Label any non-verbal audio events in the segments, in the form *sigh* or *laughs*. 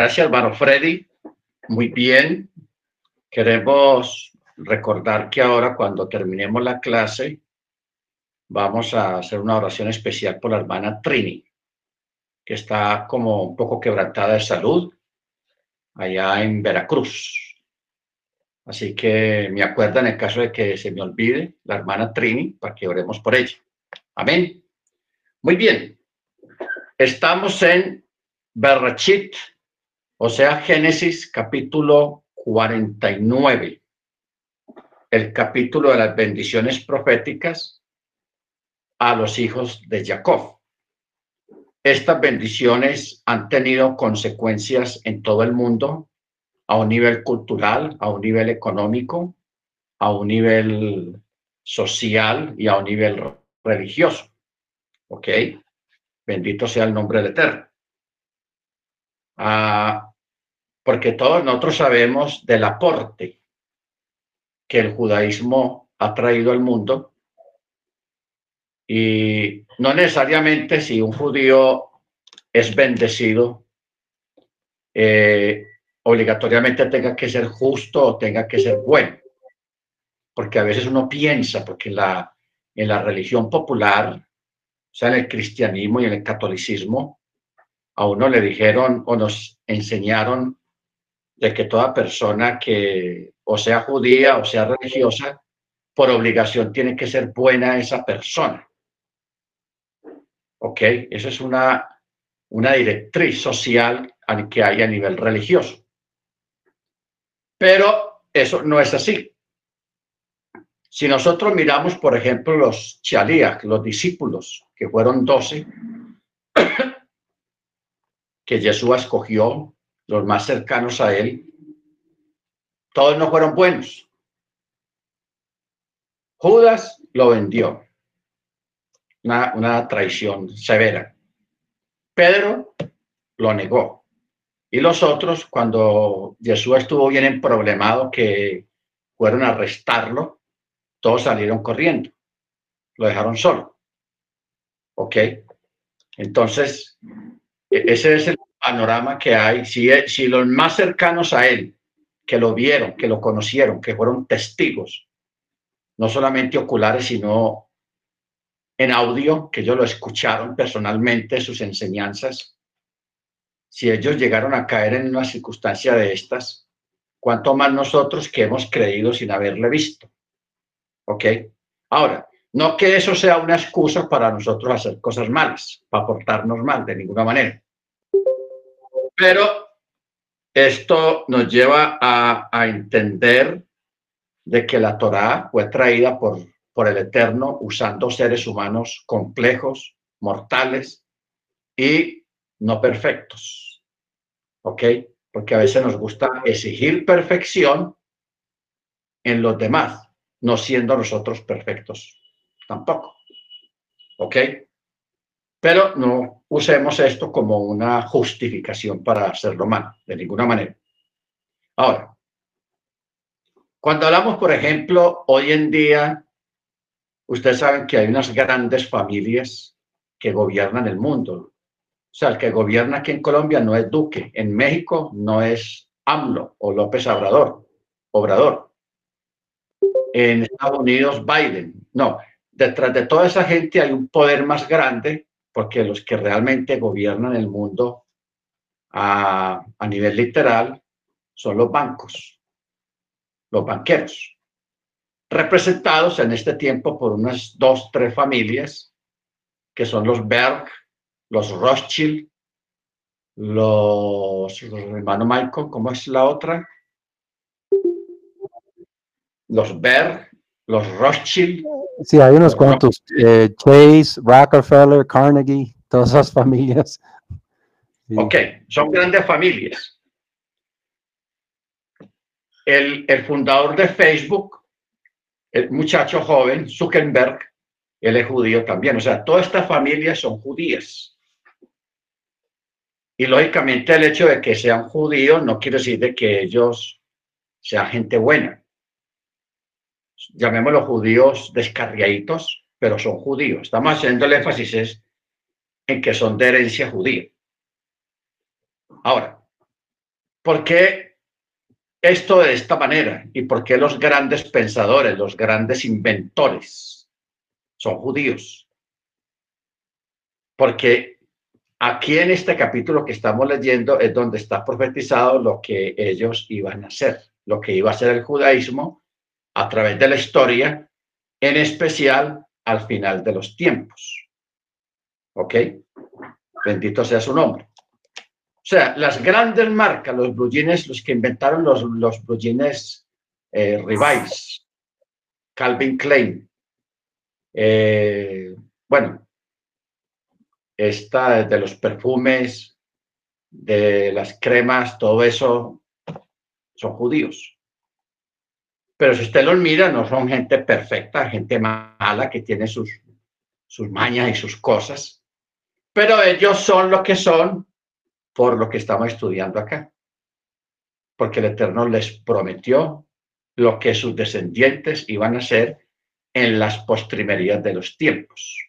Gracias, hermano Freddy. Muy bien. Queremos recordar que ahora cuando terminemos la clase vamos a hacer una oración especial por la hermana Trini, que está como un poco quebrantada de salud allá en Veracruz. Así que me acuerda en el caso de que se me olvide la hermana Trini para que oremos por ella. Amén. Muy bien. Estamos en Berrachit, o sea, Génesis capítulo 49, el capítulo de las bendiciones proféticas a los hijos de Jacob. Estas bendiciones han tenido consecuencias en todo el mundo, a un nivel cultural, a un nivel económico, a un nivel social y a un nivel religioso. ¿Ok? Bendito sea el nombre del Eterno. Ah, porque todos nosotros sabemos del aporte que el judaísmo ha traído al mundo y no necesariamente si un judío es bendecido, eh, obligatoriamente tenga que ser justo o tenga que ser bueno. Porque a veces uno piensa, porque la, en la religión popular, o sea, en el cristianismo y en el catolicismo, a uno le dijeron o nos enseñaron de que toda persona que o sea judía o sea religiosa, por obligación tiene que ser buena esa persona. ¿Ok? Eso es una, una directriz social que hay a nivel religioso. Pero eso no es así. Si nosotros miramos, por ejemplo, los chalías, los discípulos, que fueron doce, *coughs* que Jesús escogió, los más cercanos a él, todos no fueron buenos. Judas lo vendió una, traición severa. Pedro lo negó. Y los otros, cuando Jesús estuvo bien emproblemado, que fueron a arrestarlo, todos salieron corriendo. Lo dejaron solo. ¿Ok? Entonces, e, ese es el panorama que hay. Si, los más cercanos a él, que lo vieron, que lo conocieron, que fueron testigos, no solamente oculares, sino en audio, que ellos lo escucharon personalmente, sus enseñanzas, si ellos llegaron a caer en una circunstancia de estas, cuanto más nosotros que hemos creído sin haberle visto. ¿Ok? Ahora, no que eso sea una excusa para nosotros hacer cosas malas, para portarnos mal de ninguna manera. Pero esto nos lleva a, entender de que la Torá fue traída por por el Eterno usando seres humanos complejos, mortales y no perfectos. ¿Ok? Porque a veces nos gusta exigir perfección en los demás, no siendo nosotros perfectos tampoco. ¿Ok? Pero no usemos esto como una justificación para hacerlo mal, de ninguna manera. Ahora, cuando hablamos, por ejemplo, hoy en día Ustedes saben que hay unas grandes familias que gobiernan el mundo. O sea, el que gobierna aquí en Colombia no es Duque, en México no es AMLO o López Obrador, Obrador. En Estados Unidos, Biden. No, detrás de toda esa gente hay un poder más grande porque los que realmente gobiernan el mundo a, a nivel literal son los bancos, los banqueros representados en este tiempo por unas dos, tres familias, que son los Berg, los Rothschild, los, hermano Michael, ¿cómo es la otra? Los Berg, los Rothschild. Sí, hay unos cuantos. Eh, Chase, Rockefeller, Carnegie, todas esas *laughs* familias. Ok, son grandes familias. El, el fundador de Facebook el muchacho joven, Zuckerberg, él es judío también. O sea, todas estas familias son judías. Y lógicamente el hecho de que sean judíos no quiere decir de que ellos sean gente buena. Llamémoslos judíos descarriaditos, pero son judíos. Estamos haciendo el énfasis en que son de herencia judía. Ahora, ¿por qué esto de esta manera? ¿Y por qué los grandes pensadores, los grandes inventores son judíos? Porque aquí en este capítulo que estamos leyendo es donde está profetizado lo que ellos iban a hacer, lo que iba a ser el judaísmo a través de la historia, en especial al final de los tiempos. ¿Ok? Bendito sea su nombre. O sea, las grandes marcas, los blue los que inventaron los, los blue eh, Calvin Klein, eh, bueno, esta de los perfumes, de las cremas, todo eso, son judíos. Pero si usted los mira, no son gente perfecta, gente mala que tiene sus, sus mañas y sus cosas. Pero ellos son lo que son por lo que estamos estudiando acá. Porque el Eterno les prometió lo que sus descendientes iban a hacer en las postrimerías de los tiempos.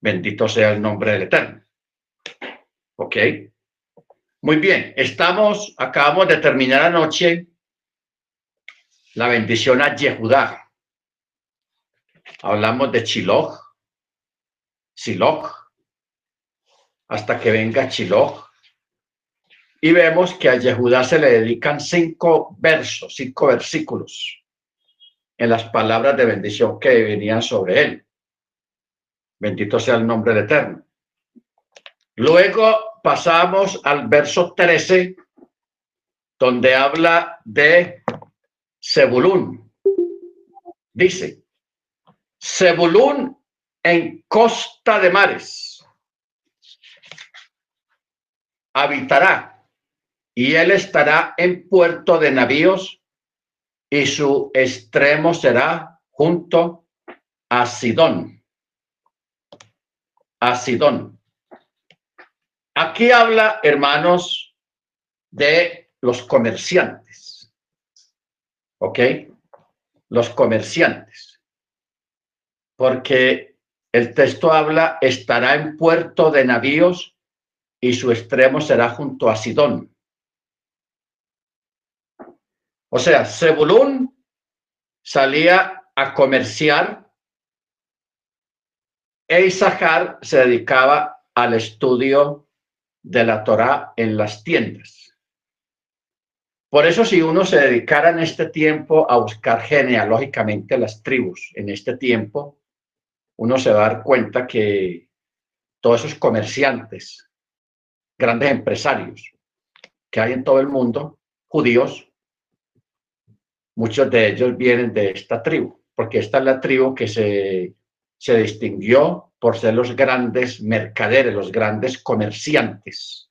Bendito sea el nombre del Eterno. ¿Ok? Muy bien, estamos, acabamos de terminar anoche la bendición a Yehudá. Hablamos de Chiloh, Siloh, hasta que venga Chiloh. Y vemos que a Yehudá se le dedican cinco versos, cinco versículos en las palabras de bendición que venían sobre él. Bendito sea el nombre del Eterno. Luego pasamos al verso 13, donde habla de Zebulún. Dice, Zebulún en costa de mares habitará y él estará en puerto de navíos y su extremo será junto a Sidón a Sidón. Aquí habla, hermanos, de los comerciantes. ¿Ok? Los comerciantes. Porque el texto habla, estará en puerto de navíos y su extremo será junto a Sidón. O sea, Zebulún salía a comerciar e Isahar se dedicaba al estudio de la Torá en las tiendas. Por eso si uno se dedicara en este tiempo a buscar genealógicamente las tribus en este tiempo, uno se va a dar cuenta que todos esos comerciantes, grandes empresarios que hay en todo el mundo, judíos, muchos de ellos vienen de esta tribu, porque esta es la tribu que se se distinguió por ser los grandes mercaderes, los grandes comerciantes.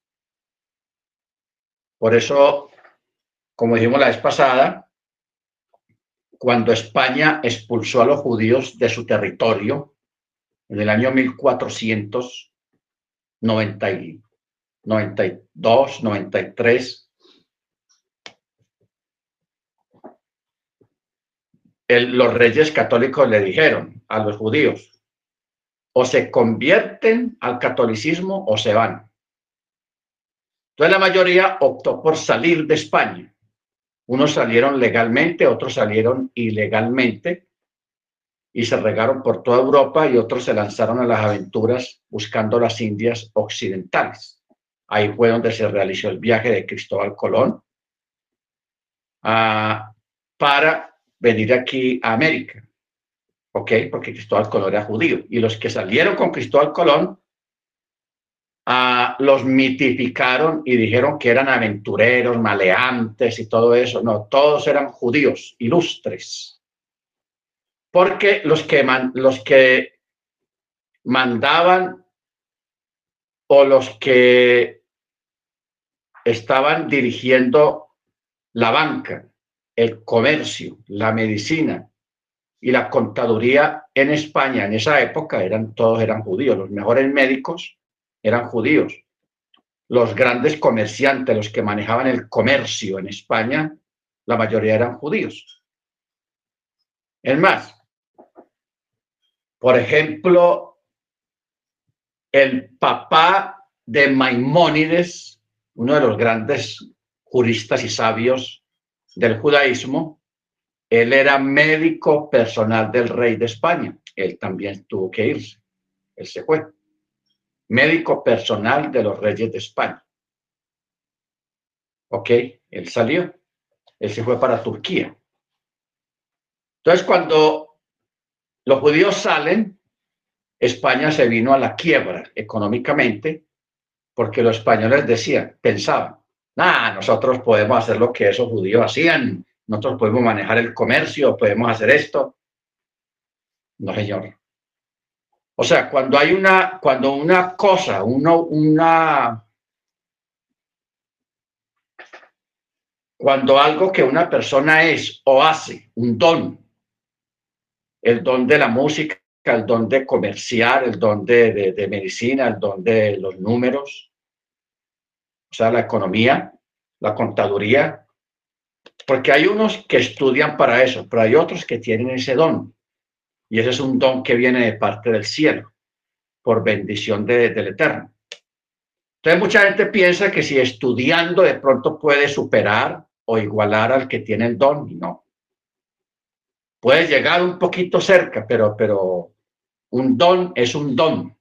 Por eso, como dijimos la vez pasada, cuando España expulsó a los judíos de su territorio en el año 1492, 93, los reyes católicos le dijeron a los judíos, o se convierten al catolicismo o se van. Entonces la mayoría optó por salir de España. Unos salieron legalmente, otros salieron ilegalmente y se regaron por toda Europa y otros se lanzaron a las aventuras buscando las Indias occidentales. Ahí fue donde se realizó el viaje de Cristóbal Colón ah, para venir aquí a América. ¿Ok? Porque Cristóbal Colón era judío. Y los que salieron con Cristóbal Colón ah, los mitificaron y dijeron que eran aventureros, maleantes y todo eso. No, todos eran judíos, ilustres. Porque los que, los que mandaban o los que estaban dirigiendo la banca el comercio, la medicina y la contaduría en España en esa época eran todos eran judíos, los mejores médicos eran judíos. Los grandes comerciantes, los que manejaban el comercio en España, la mayoría eran judíos. Es más, por ejemplo, el papá de Maimónides, uno de los grandes juristas y sabios del judaísmo, él era médico personal del rey de España. Él también tuvo que irse. Él se fue. Médico personal de los reyes de España. Ok, él salió. Él se fue para Turquía. Entonces, cuando los judíos salen, España se vino a la quiebra económicamente porque los españoles decían, pensaban, nada, nosotros podemos hacer lo que esos judíos hacían, nosotros podemos manejar el comercio, podemos hacer esto. No, señor. O sea, cuando hay una, cuando una cosa, uno, una, cuando algo que una persona es o hace, un don, el don de la música, el don de comerciar, el don de, de medicina, el don de los números, o sea, la economía, la contaduría, porque hay unos que estudian para eso, pero hay otros que tienen ese don. Y ese es un don que viene de parte del cielo, por bendición del Eterno. Entonces mucha gente piensa que si estudiando de pronto puede superar o igualar al que tiene el don, y no. Puede llegar un poquito cerca, pero, pero un don es un don.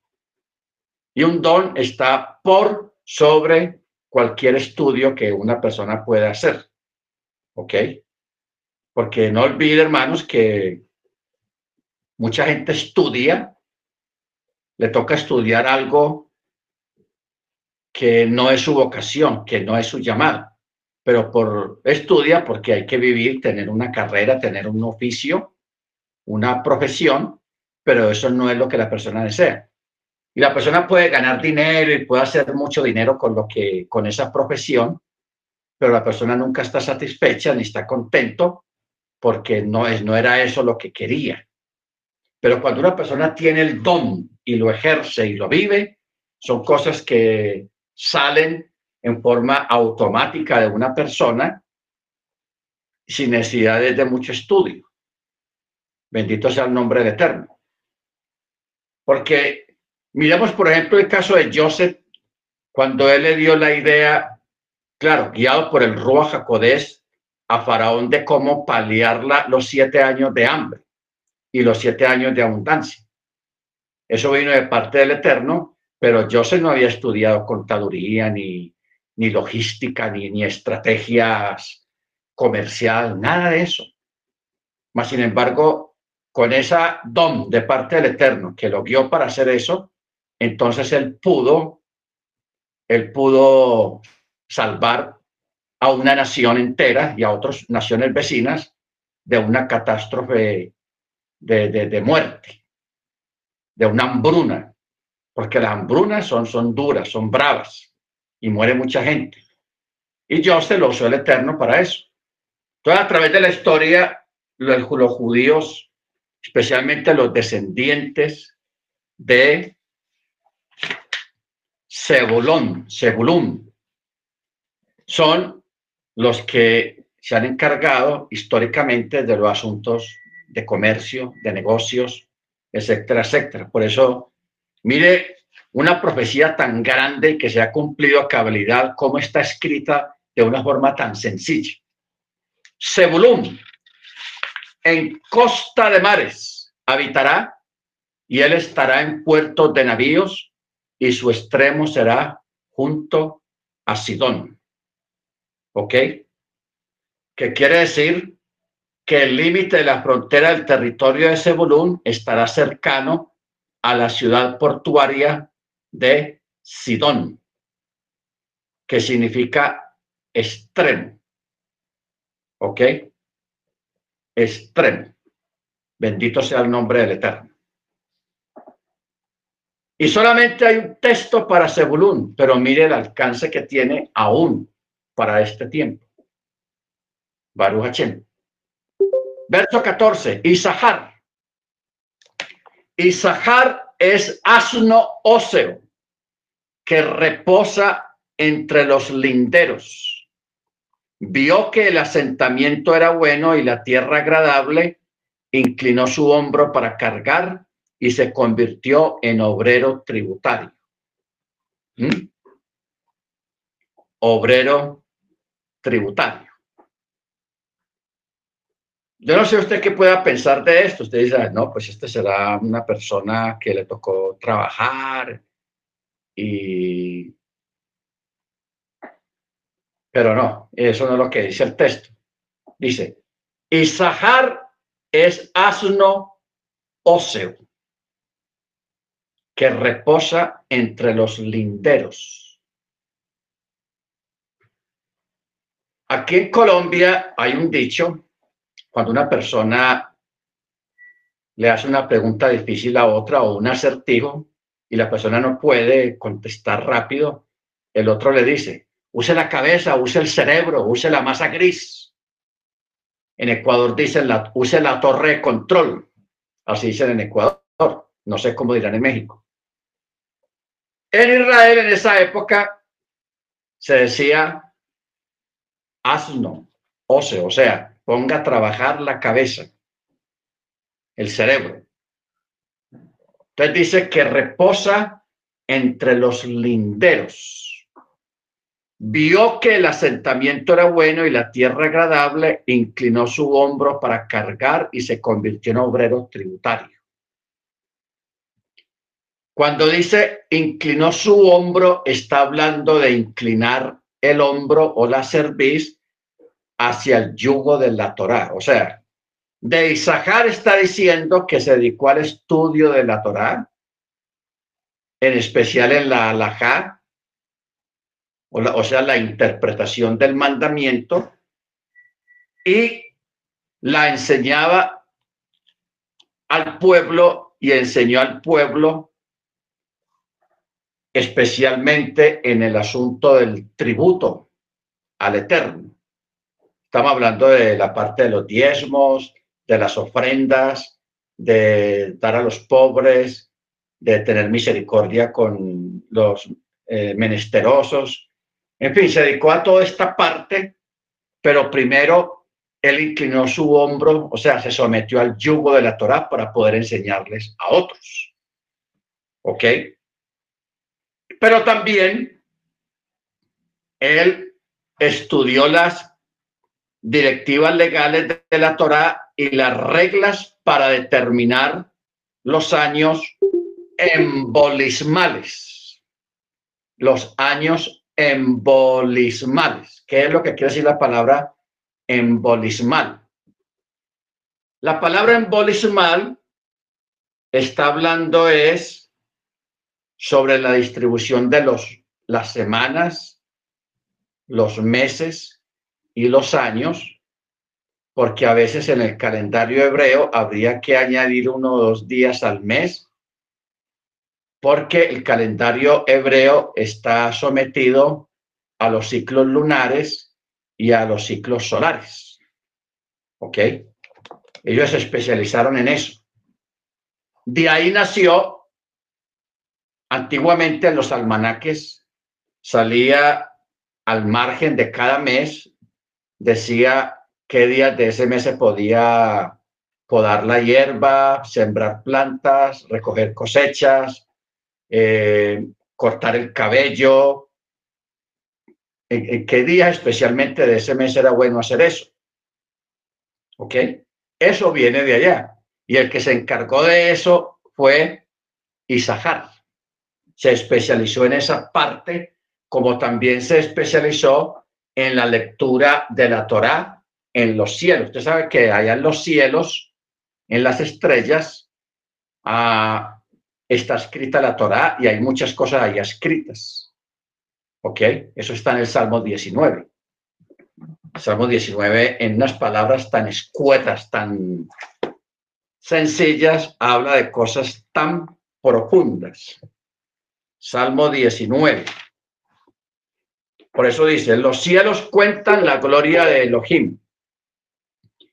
Y un don está por sobre cualquier estudio que una persona pueda hacer. ¿Ok? Porque no olvide, hermanos, que mucha gente estudia, le toca estudiar algo que no es su vocación, que no es su llamado, pero por estudia porque hay que vivir, tener una carrera, tener un oficio, una profesión, pero eso no es lo que la persona desea. Y la persona puede ganar dinero y puede hacer mucho dinero con lo que con esa profesión, pero la persona nunca está satisfecha ni está contento porque no, es, no era eso lo que quería. Pero cuando una persona tiene el don y lo ejerce y lo vive, son cosas que salen en forma automática de una persona sin necesidad de mucho estudio. Bendito sea el nombre de Eterno. Porque miremos, por ejemplo, el caso de Joseph, cuando él le dio la idea claro, guiado por el Ruach Jacodés a Faraón de cómo paliar los siete años de hambre y los siete años de abundancia. Eso vino de parte del Eterno, pero Joseph no había estudiado contaduría, ni, ni logística, ni, ni estrategias comercial, nada de eso. Mas, sin embargo, con esa don de parte del Eterno que lo guió para hacer eso, entonces él pudo, él pudo salvar a una nación entera y a otras naciones vecinas de una catástrofe de, muerte, de una hambruna, porque las hambrunas son, son duras, son bravas y muere mucha gente. Y Dios se lo usó el Eterno para eso. Entonces, a través de la historia, los, los judíos, especialmente los descendientes de Sebulón, Sebulún, son los que se han encargado históricamente de los asuntos de comercio, de negocios, etcétera, etcétera. Por eso, mire una profecía tan grande que se ha cumplido a cabalidad, como está escrita de una forma tan sencilla. Sebulún, en costa de mares, habitará y él estará en puertos de navíos y su extremo será junto a Sidón. ¿Ok? ¿Qué quiere decir que el límite de la frontera del territorio de Zebulún estará cercano a la ciudad portuaria de Sidón, que significa extremo. ¿Ok? Extremo. Bendito sea el nombre del Eterno. Y solamente hay un texto para Zebulún, pero mire el alcance que tiene aún para este tiempo. Baruch Hashem. Verso 14, Isahar. Isahar es asno óseo que reposa entre los linderos. Vio que el asentamiento era bueno y la tierra agradable, inclinó su hombro para cargar y se convirtió en obrero tributario. ¿Mm? Obrero tributario. Yo no sé usted qué pueda pensar de esto. Usted dice, no, pues este será una persona que le tocó trabajar y... Pero no, eso no es lo que dice el texto. Dice, Isahar es asno óseo que reposa entre los linderos. Aquí en Colombia hay un dicho cuando una persona le hace una pregunta difícil a otra o un acertijo y la persona no puede contestar rápido, el otro le dice, use la cabeza, use el cerebro, use la masa gris. En Ecuador dicen, la, use la torre de control. Así dicen en Ecuador. No sé cómo dirán en México. En Israel en esa época se decía asno, ose, o sea, ponga a trabajar la cabeza, el cerebro. Entonces dice que reposa entre los linderos. Vio que el asentamiento era bueno y la tierra agradable, inclinó su hombro para cargar y se convirtió en obrero tributario. Cuando dice inclinó su hombro, está hablando de inclinar el hombro o la cerviz hacia el yugo de la Torá. O sea, de Isahar está diciendo que se dedicó al estudio de la Torá, en especial en la halajá, o, o sea, la interpretación del mandamiento, y la enseñaba al pueblo y enseñó al pueblo especialmente en el asunto del tributo al Eterno. Estamos hablando de la parte de los diezmos, de las ofrendas, de dar a los pobres, de tener misericordia con los eh, menesterosos. En fin, se dedicó a toda esta parte, pero primero él inclinó su hombro, o sea, se sometió al yugo de la Torah para poder enseñarles a otros. ¿Ok? Pero también él estudió las directivas legales de la Torá y las reglas para determinar los años embolismales. Los años embolismales. ¿Qué es lo que quiere decir la palabra embolismal? La palabra embolismal está hablando es sobre la distribución de los, las semanas, los meses y los años, porque a veces en el calendario hebreo habría que añadir uno o dos días al mes, porque el calendario hebreo está sometido a los ciclos lunares y a los ciclos solares. ¿Ok? Ellos se especializaron en eso. De ahí nació, antiguamente en los almanaques salía al margen de cada mes decía qué días de ese mes se podía podar la hierba, sembrar plantas, recoger cosechas, eh, cortar el cabello. ¿En, qué día especialmente de ese mes era bueno hacer eso? ¿Ok? Eso viene de allá. Y el que se encargó de eso fue Isahar. Se especializó en esa parte, como también se especializó en la lectura de la Torá en los cielos. Usted sabe que allá en los cielos, en las estrellas, ah, está escrita la Torá y hay muchas cosas ahí escritas. ¿Ok? Eso está en el Salmo 19. Salmo 19, en unas palabras tan escuetas, tan sencillas, habla de cosas tan profundas. Salmo 19. Por eso dice, los cielos cuentan la gloria de Elohim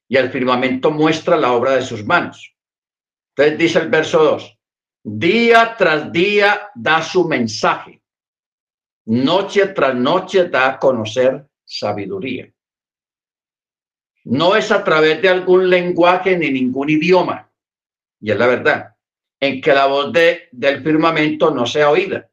y el firmamento muestra la obra de sus manos. Entonces dice el verso 2, día tras día da su mensaje, noche tras noche da a conocer sabiduría. No es a través de algún lenguaje ni ningún idioma, y es la verdad, en que la voz de, del firmamento no sea oída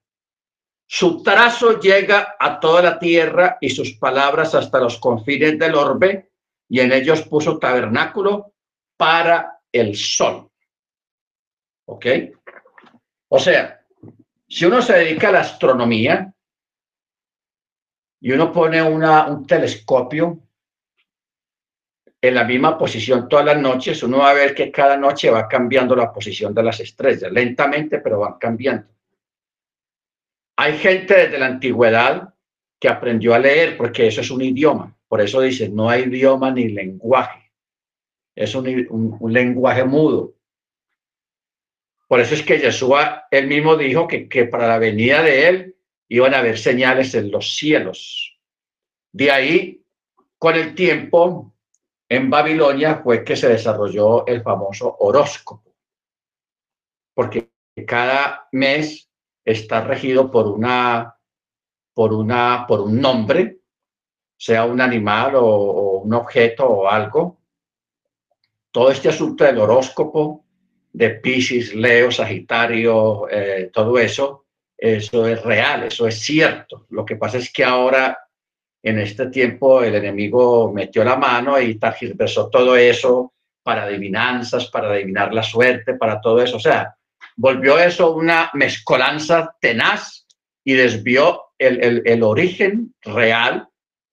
Su trazo llega a toda la tierra y sus palabras hasta los confines del orbe, y en ellos puso tabernáculo para el sol. ¿Ok? O sea, si uno se dedica a la astronomía y uno pone una, un telescopio en la misma posición todas las noches, uno va a ver que cada noche va cambiando la posición de las estrellas, lentamente, pero van cambiando. Hay gente desde la antigüedad que aprendió a leer porque eso es un idioma. Por eso dice, no hay idioma ni lenguaje. Es un, lenguaje mudo. Por eso es que Yeshua, él mismo dijo que, que para la venida de él iban a haber señales en los cielos. De ahí, con el tiempo, en Babilonia fue que se desarrolló el famoso horóscopo, porque cada mes está regido por una, por una, por un nombre, sea un animal o, un objeto o algo. Todo este asunto del horóscopo de Pisces, Leo, Sagitario, eh, todo eso, eso es real, eso es cierto. Lo que pasa es que ahora en este tiempo el enemigo metió la mano y tergiversó todo eso para adivinanzas, para adivinar la suerte, para todo eso. O sea, volvió eso una mezcolanza tenaz y desvió el, origen real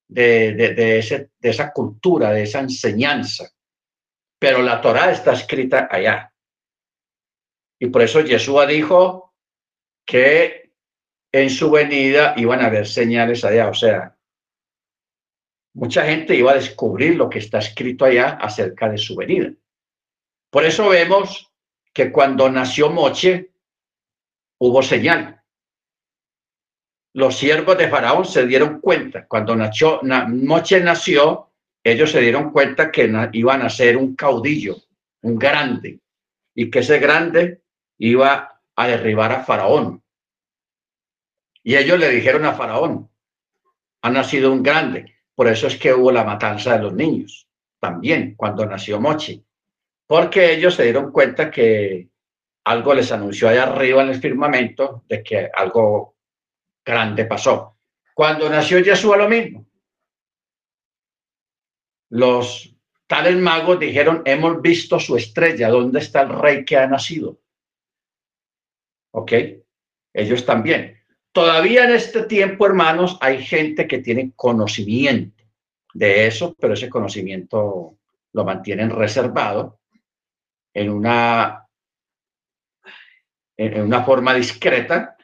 de, de, ese, de esa cultura, de esa enseñanza. Pero la Torah está escrita allá. Y por eso Yeshua dijo que en su venida iban a haber señales allá. O sea, mucha gente iba a descubrir lo que está escrito allá acerca de su venida. Por eso vemos que cuando nació Moche hubo señal. Los siervos de Faraón se dieron cuenta, cuando nació, Moche nació, ellos se dieron cuenta que iban a ser un caudillo, un grande, y que ese grande iba a derribar a Faraón. Y ellos le dijeron a Faraón, ha nacido un grande, por eso es que hubo la matanza de los niños, también cuando nació Mochi, porque ellos se dieron cuenta que algo les anunció allá arriba en el firmamento de que algo grande pasó. Cuando nació Yeshua lo mismo. Los tales magos dijeron, hemos visto su estrella, ¿dónde está el rey que ha nacido? ¿Ok? Ellos también. Todavía en este tiempo, hermanos, hay gente que tiene conocimiento de eso, pero ese conocimiento lo mantienen reservado en una, en una forma discreta,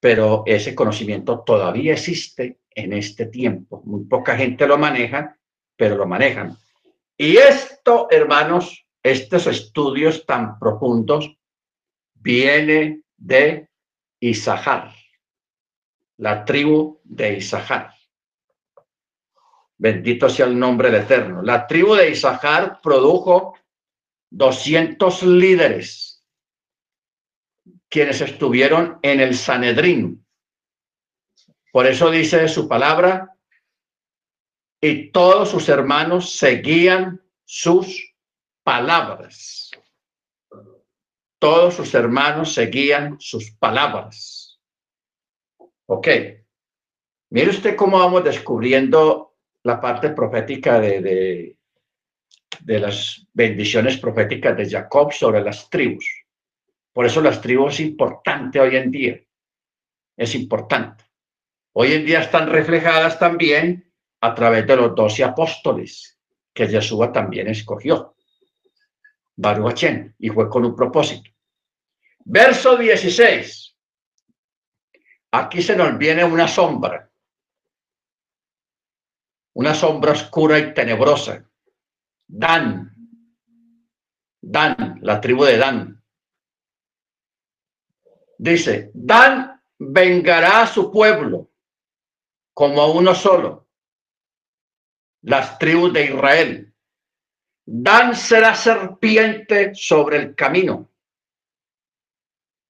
pero ese conocimiento todavía existe en este tiempo. Muy poca gente lo maneja, pero lo manejan. Y esto, hermanos, estos estudios tan profundos, viene de Isahar la tribu de Isahar. Bendito sea el nombre del Eterno. La tribu de Isahar produjo 200 líderes, quienes estuvieron en el Sanedrín. Por eso dice su palabra, y todos sus hermanos seguían sus palabras. Todos sus hermanos seguían sus palabras. Ok. Mire usted cómo vamos descubriendo la parte profética de, de, las bendiciones proféticas de Jacob sobre las tribus. Por eso las tribus es importante hoy en día. Es importante. Hoy en día están reflejadas también a través de los doce apóstoles que Yeshua también escogió. Baruch y fue con un propósito. Verso 16. Aquí se nos viene una sombra, una sombra oscura y tenebrosa. Dan, Dan, la tribu de Dan. Dice, Dan vengará a su pueblo como a uno solo, las tribus de Israel. Dan será serpiente sobre el camino,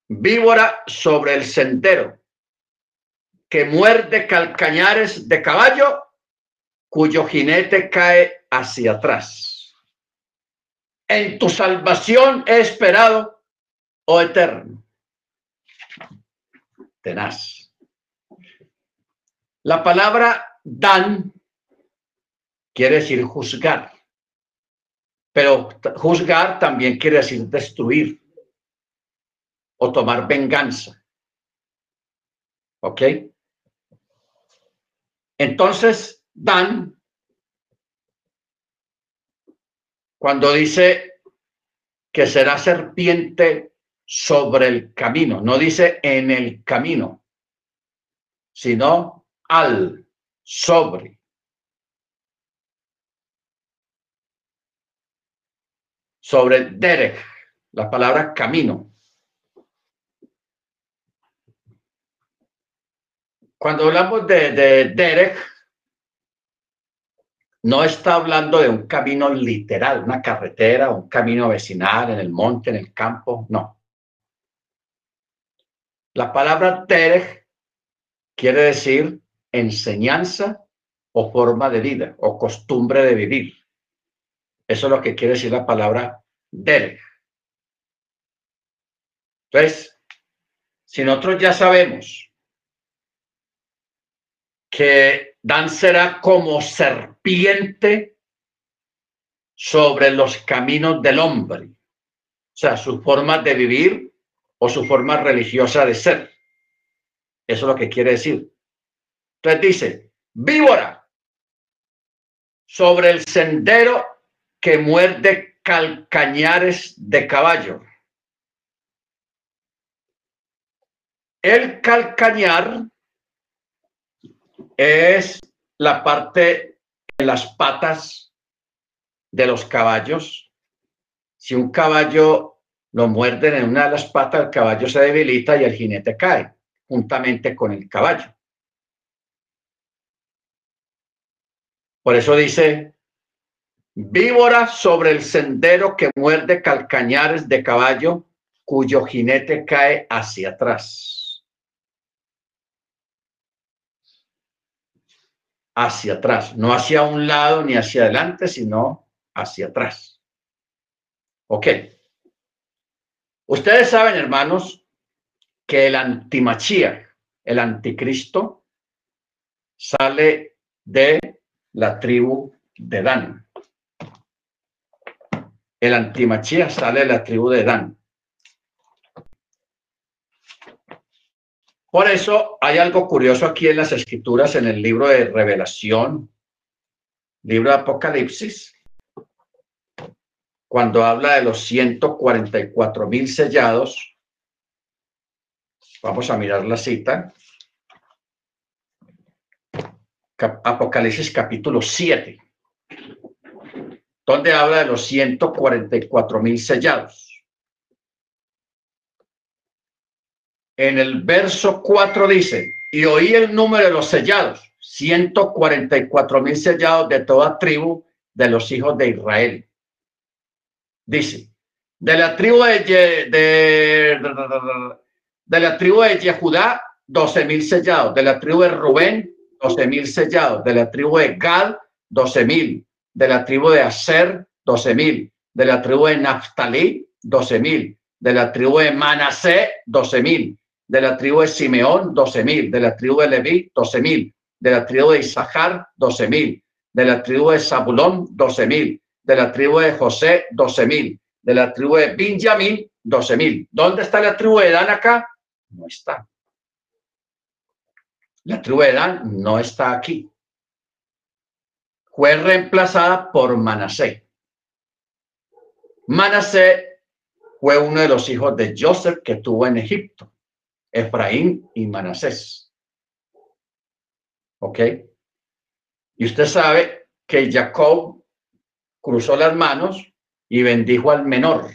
víbora sobre el sendero que muerde calcañares de caballo cuyo jinete cae hacia atrás. En tu salvación he esperado, oh eterno. Tenaz. La palabra Dan quiere decir juzgar, pero juzgar también quiere decir destruir o tomar venganza. ¿Ok? Entonces, Dan, cuando dice que será serpiente sobre el camino, no dice en el camino, sino al, sobre. Sobre derech, la palabra camino. Cuando hablamos de, de Derek, no está hablando de un camino literal, una carretera, un camino vecinal, en el monte, en el campo, no. La palabra Derek quiere decir enseñanza o forma de vida o costumbre de vivir. Eso es lo que quiere decir la palabra Derek. Entonces, si nosotros ya sabemos que Dan será como sobre los caminos del hombre, o sea, su forma de vivir o su forma religiosa de ser. Eso es lo que quiere decir. Entonces dice, víbora sobre el sendero que muerde calcañares de caballo. El calcañar es la parte las patas de los caballos. Si un caballo lo muerden en una de las patas, el caballo se debilita y el jinete cae juntamente con el caballo. Por eso dice, víbora sobre el sendero que muerde calcañares de caballo cuyo jinete cae hacia atrás. Hacia atrás, no hacia un lado ni hacia adelante, sino hacia atrás. Ok. Ustedes saben, hermanos, que el antimachía, el anticristo, sale de la tribu de Dan. El antimachía sale de la tribu de Dan. Por eso hay algo curioso aquí en las escrituras, en el libro de Revelación, libro de Apocalipsis, cuando habla de los 144 mil sellados. Vamos a mirar la cita. Apocalipsis capítulo 7, donde habla de los 144 mil sellados. En el verso 4 dice, y oí el número de los sellados, 144 mil sellados de toda tribu de los hijos de Israel. Dice, de la tribu de, de, de, la tribu de Yehudá, 12 mil sellados, de la tribu de Rubén, 12 mil sellados, de la tribu de Gad, 12 mil, de la tribu de Aser, 12 mil, de la tribu de Naftali, 12 mil, de la tribu de Manasé, 12 mil, de la tribu de Simeón, 12.000, de la tribu de Leví, 12.000, de la tribu de Isahar, 12.000, de la tribu de Zabulón, 12.000, de la tribu de José, 12.000, de la tribu de Benjamín, 12.000. ¿Dónde está la tribu de Dan acá? No está. La tribu de Dan no está aquí. Fue reemplazada por Manasé. Manasé fue uno de los hijos de Joseph que tuvo en Egipto. Efraín y Manasés. ¿Ok? Y usted sabe que Jacob cruzó las manos y bendijo al menor,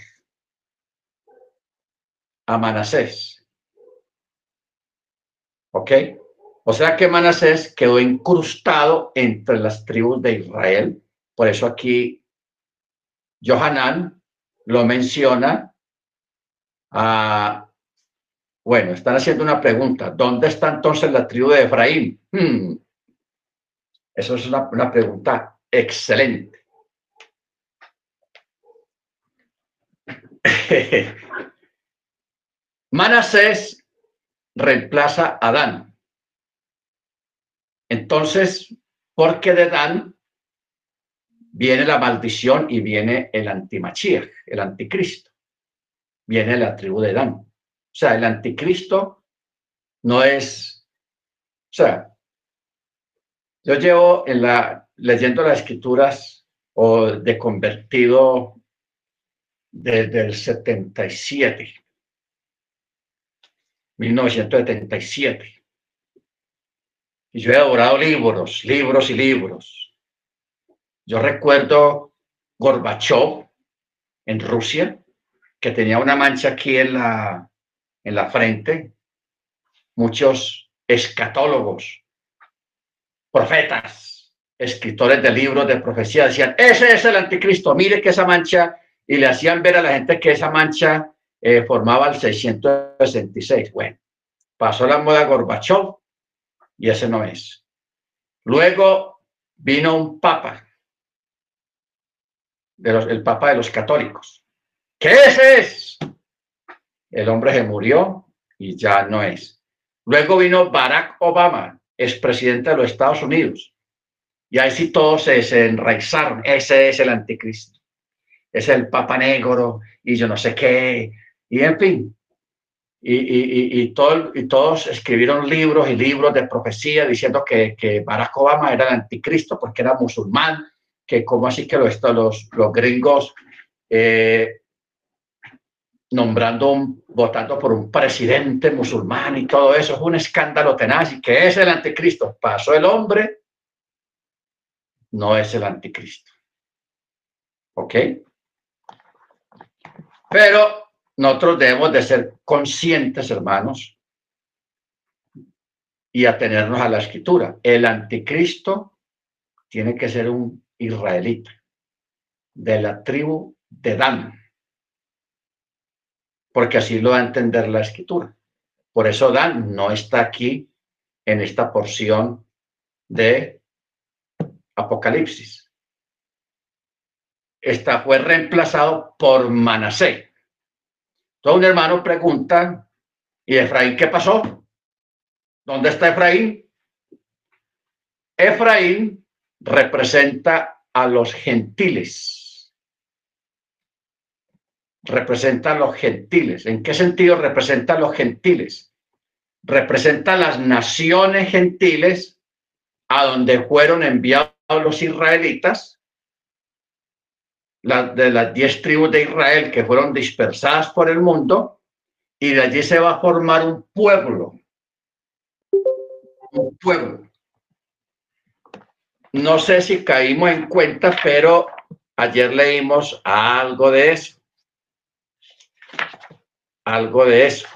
a Manasés. ¿Ok? O sea que Manasés quedó incrustado entre las tribus de Israel. Por eso aquí Johanán lo menciona a bueno, están haciendo una pregunta. ¿Dónde está entonces la tribu de Efraín? Hmm. Eso es una, pregunta excelente. *laughs* Manasés reemplaza a Adán. Entonces, porque de Dan viene la maldición y viene el antimachías, el anticristo. Viene la tribu de Dan. O sea, el anticristo no es, o sea, yo llevo en la, leyendo las escrituras o de convertido desde el 77, 1977. Y yo he adorado libros, libros y libros. Yo recuerdo Gorbachev en Rusia, que tenía una mancha aquí en la, en la frente. Muchos escatólogos, profetas, escritores de libros de profecía decían, ese es el anticristo, mire que esa mancha, y le hacían ver a la gente que esa mancha eh, formaba el 666. Bueno, pasó la moda Gorbachev y ese no es. Luego vino un papa, de los, el papa de los católicos. ¿Qué ese es? El hombre se murió y ya no es. Luego vino Barack Obama, expresidente de los Estados Unidos. Y ahí sí todos se, se enraizaron. Ese es el anticristo. Es el papa negro y yo no sé qué. Y en fin, y, y, y, todo, todos escribieron libros y libros de profecía diciendo que, que, Barack Obama era el anticristo porque era musulmán, que como así que los, los, los gringos eh, nombrando, un, votando por un presidente musulmán y todo eso, es un escándalo tenaz y que es el anticristo. Pasó el hombre, no es el anticristo. ¿Ok? Pero nosotros debemos de ser conscientes, hermanos, y atenernos a la escritura. El anticristo tiene que ser un israelita de la tribu de Dan, porque así lo va a entender la escritura. Por eso Dan no está aquí en esta porción de Apocalipsis. Esta fue reemplazado por Manasé. Todo un hermano pregunta, ¿y Efraín qué pasó? ¿Dónde está Efraín? Efraín representa a los gentiles. Representa a los gentiles. ¿En qué sentido representa a los gentiles? Representa a las naciones gentiles a donde fueron enviados los israelitas de las diez tribus de Israel que fueron dispersadas por el mundo y de allí se va a formar un pueblo. Un pueblo. No sé si caímos en cuenta, pero ayer leímos algo de eso. Algo de eso.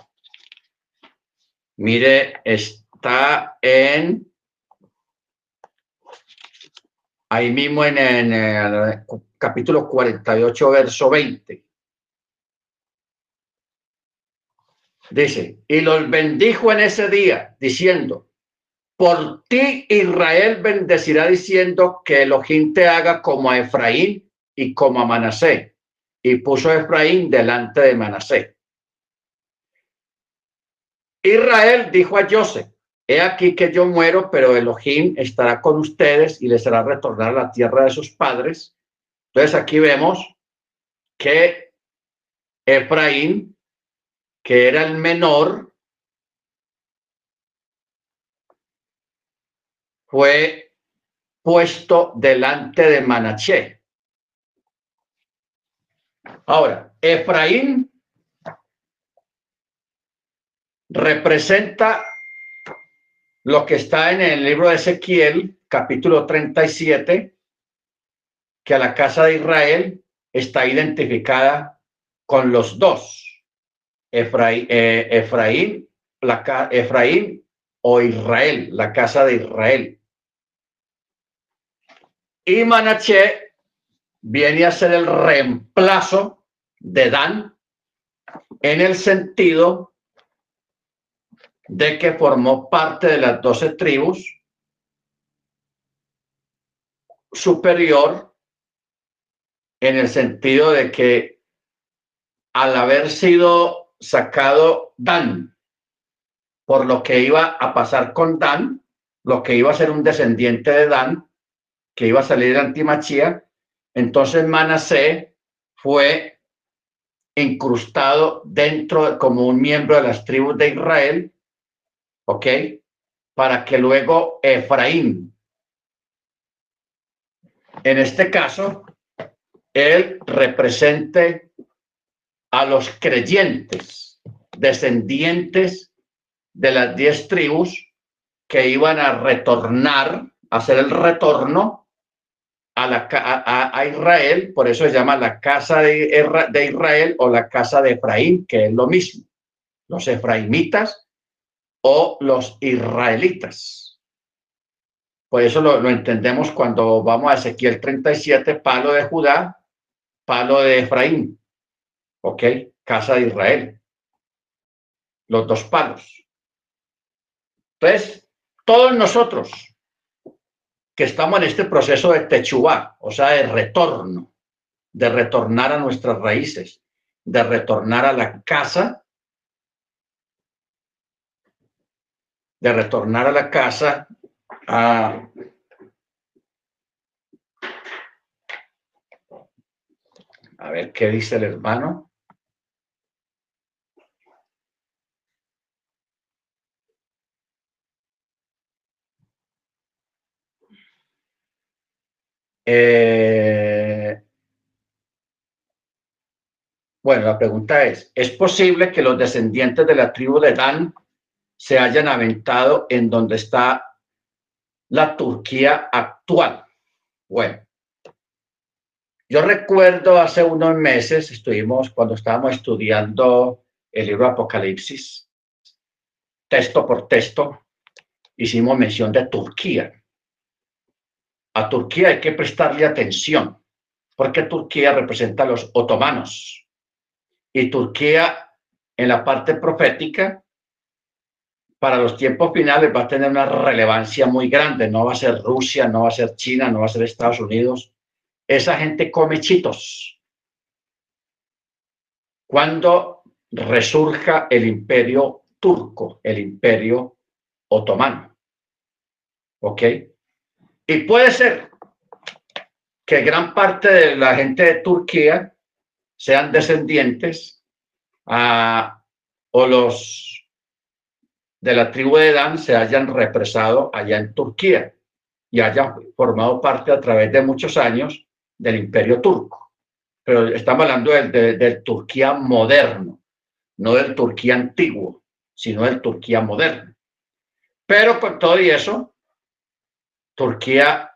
Mire, está en ahí mismo en, en, capítulo 48, verso 20. Dice, y los bendijo en ese día, diciendo, por ti Israel bendecirá diciendo que Elohim te haga como a Efraín y como a Manasé. Y puso a Efraín delante de Manasé. Israel dijo a Joseph, he aquí que yo muero, pero Elohim estará con ustedes y les hará retornar a la tierra de sus padres entonces aquí vemos que Efraín, que era el menor, fue puesto delante de Manaché. Ahora, Efraín representa lo que está en el libro de Ezequiel, capítulo 37, que a la casa de Israel está identificada con los dos, Efraín, eh, Efraín, la, o Israel, la casa de Israel. Y Manaché viene a ser el reemplazo de Dan en el sentido de que formó parte de las doce tribus superior en el sentido de que al haber sido sacado Dan por lo que iba a pasar con Dan, lo que iba a ser un descendiente de Dan, que iba a salir de Antimachía, entonces Manasé fue incrustado dentro como un miembro de las tribus de Israel, ¿ok? Para que luego Efraín, en este caso, él represente a los creyentes, descendientes de las diez tribus que iban a retornar, hacer el retorno a, la, Israel, por eso se llama la casa de, de Israel o la casa de Efraín, que es lo mismo, los efraimitas o los israelitas. Por eso lo, lo entendemos cuando vamos a Ezequiel 37, palo de Judá, palo de Efraín, ¿ok? Casa de Israel. Los dos palos. Entonces, todos nosotros que estamos en este proceso de techubá, o sea, de retorno, de retornar a nuestras raíces, de retornar a la casa, de retornar a la casa a, ver qué dice el hermano. Eh, bueno, la pregunta es, ¿es posible que los descendientes de la tribu de Dan se hayan aventado en donde está la Turquía actual? Bueno, yo recuerdo hace unos meses, estuvimos cuando estábamos estudiando el libro Apocalipsis, texto por texto, hicimos mención de Turquía a Turquía hay que prestarle atención, porque Turquía representa a los otomanos. Y Turquía, en la parte profética, para los tiempos finales va a tener una relevancia muy grande. No va a ser Rusia, no va a ser China, no va a ser Estados Unidos. Esa gente come chitos. Cuando resurja el imperio turco, el imperio otomano. ¿Ok? Y puede ser que gran parte de la gente de Turquía sean descendientes o los de la tribu de Dan se hayan represado allá en Turquía y hayan formado parte a través de muchos años del imperio turco. Pero estamos hablando del, Turquía moderno, no del Turquía antiguo, sino del Turquía moderno. Pero con todo y eso, Turquía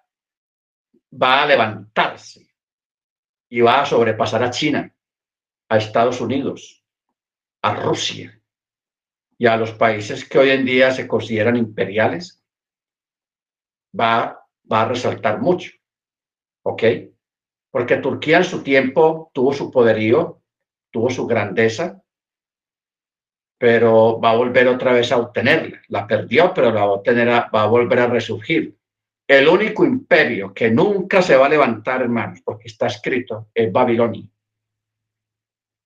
va a levantarse y va a sobrepasar a China, a Estados Unidos, a Rusia y a los países que hoy en día se consideran imperiales. Va, va a resaltar mucho. ¿Ok? Porque Turquía en su tiempo tuvo su poderío, tuvo su grandeza, pero va a volver otra vez a obtenerla. La perdió, pero la va a, obtener, va a volver a resurgir. El único imperio que nunca se va a levantar, hermanos, porque está escrito, es Babilonia.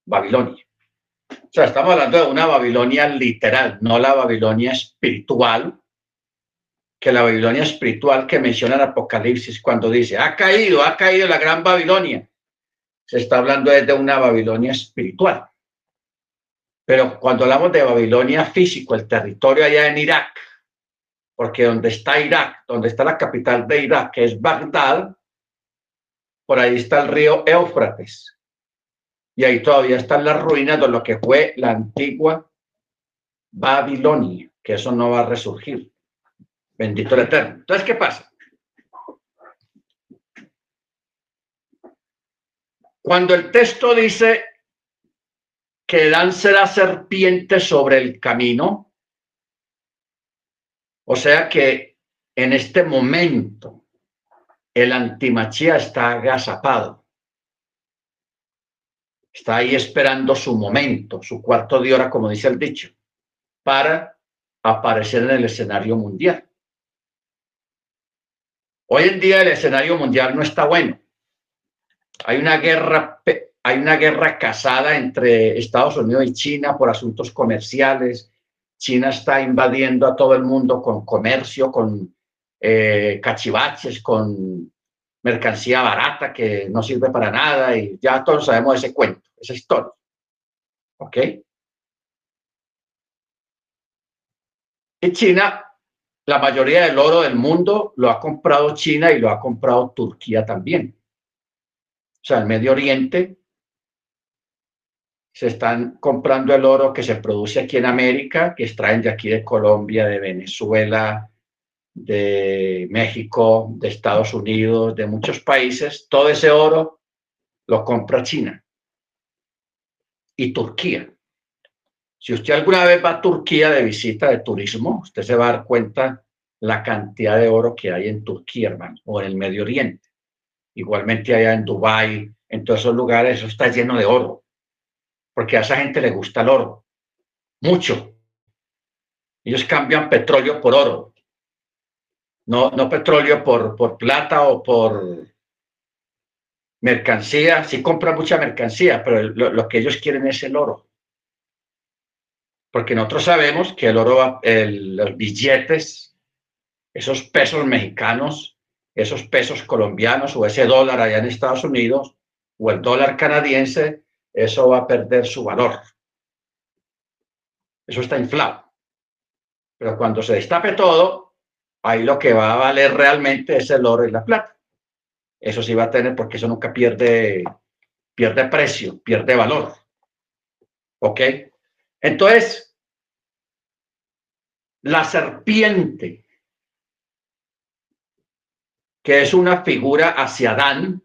Babilonia. O sea, estamos hablando de una Babilonia literal, no la Babilonia espiritual, que la Babilonia espiritual que menciona el Apocalipsis cuando dice, ha caído, ha caído la gran Babilonia. Se está hablando de una Babilonia espiritual. Pero cuando hablamos de Babilonia físico, el territorio allá en Irak, porque donde está Irak, donde está la capital de Irak, que es Bagdad, por ahí está el río Éufrates. Y ahí todavía están las ruinas de lo que fue la antigua Babilonia, que eso no va a resurgir. Bendito el Eterno. Entonces, ¿qué pasa? Cuando el texto dice que Dan será serpiente sobre el camino, o sea que en este momento el antimachía está agazapado. Está ahí esperando su momento, su cuarto de hora, como dice el dicho, para aparecer en el escenario mundial. Hoy en día el escenario mundial no está bueno. Hay una guerra, hay una guerra casada entre Estados Unidos y China por asuntos comerciales, China está invadiendo a todo el mundo con comercio, con eh, cachivaches, con mercancía barata que no sirve para nada y ya todos sabemos ese cuento, esa historia. ¿Ok? Y China, la mayoría del oro del mundo lo ha comprado China y lo ha comprado Turquía también. O sea, el Medio Oriente se están comprando el oro que se produce aquí en América, que extraen de aquí de Colombia, de Venezuela, de México, de Estados Unidos, de muchos países. Todo ese oro lo compra China y Turquía. Si usted alguna vez va a Turquía de visita de turismo, usted se va a dar cuenta la cantidad de oro que hay en Turquía, hermano, o en el Medio Oriente. Igualmente allá en Dubái, en todos esos lugares, eso está lleno de oro, porque a esa gente le gusta el oro, mucho. Ellos cambian petróleo por oro, no, no petróleo por, por plata o por mercancía, sí compran mucha mercancía, pero lo que ellos quieren es el oro porque nosotros sabemos que el oro, los billetes, esos pesos mexicanos, esos pesos colombianos o ese dólar allá en Estados Unidos o el dólar canadiense, eso va a perder su valor. Eso está inflado. Pero cuando se destape todo, ahí lo que va a valer realmente es el oro y la plata. Eso sí va a tener porque eso nunca pierde, pierde precio, pierde valor. ¿Ok? Entonces, la serpiente, que es una figura hacia Adán,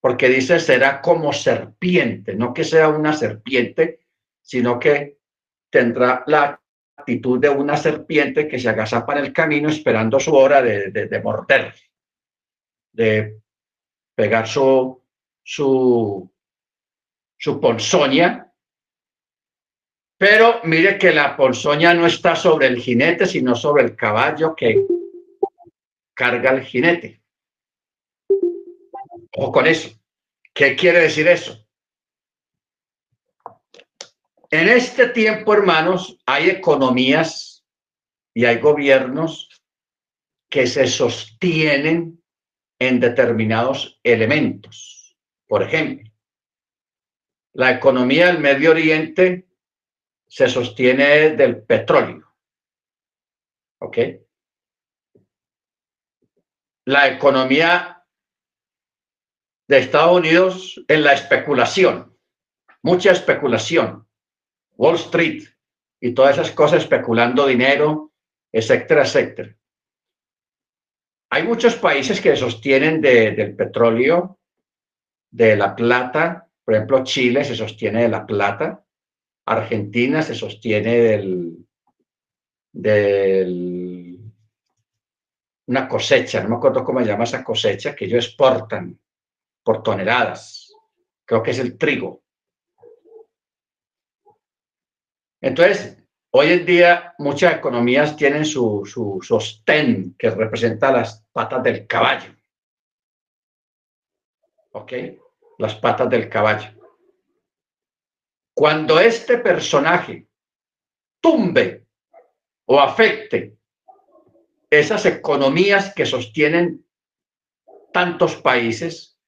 porque dice será como serpiente, no que sea una serpiente, sino que tendrá la actitud de una serpiente que se agazapa en el camino esperando su hora de, de morder, de pegar su, su, su ponzoña pero mire que la ponzoña no está sobre el jinete, sino sobre el caballo que carga el jinete. O con eso. ¿Qué quiere decir eso? En este tiempo, hermanos, hay economías y hay gobiernos que se sostienen en determinados elementos. Por ejemplo, la economía del Medio Oriente se sostiene del petróleo. ¿Ok? La economía de Estados Unidos en la especulación, mucha especulación, Wall Street y todas esas cosas especulando dinero, etcétera, etcétera. Hay muchos países que sostienen del petróleo, de la plata, por ejemplo, Chile se sostiene de la plata, Argentina se sostiene del, del una cosecha, no me acuerdo cómo se llama esa cosecha, que ellos exportan por toneladas. Creo que es el trigo. Entonces, hoy en día muchas economías tienen su, su sostén que representa las patas del caballo. ¿Ok? Las patas del caballo. Cuando este personaje tumbe o afecte esas economías que sostienen tantos países,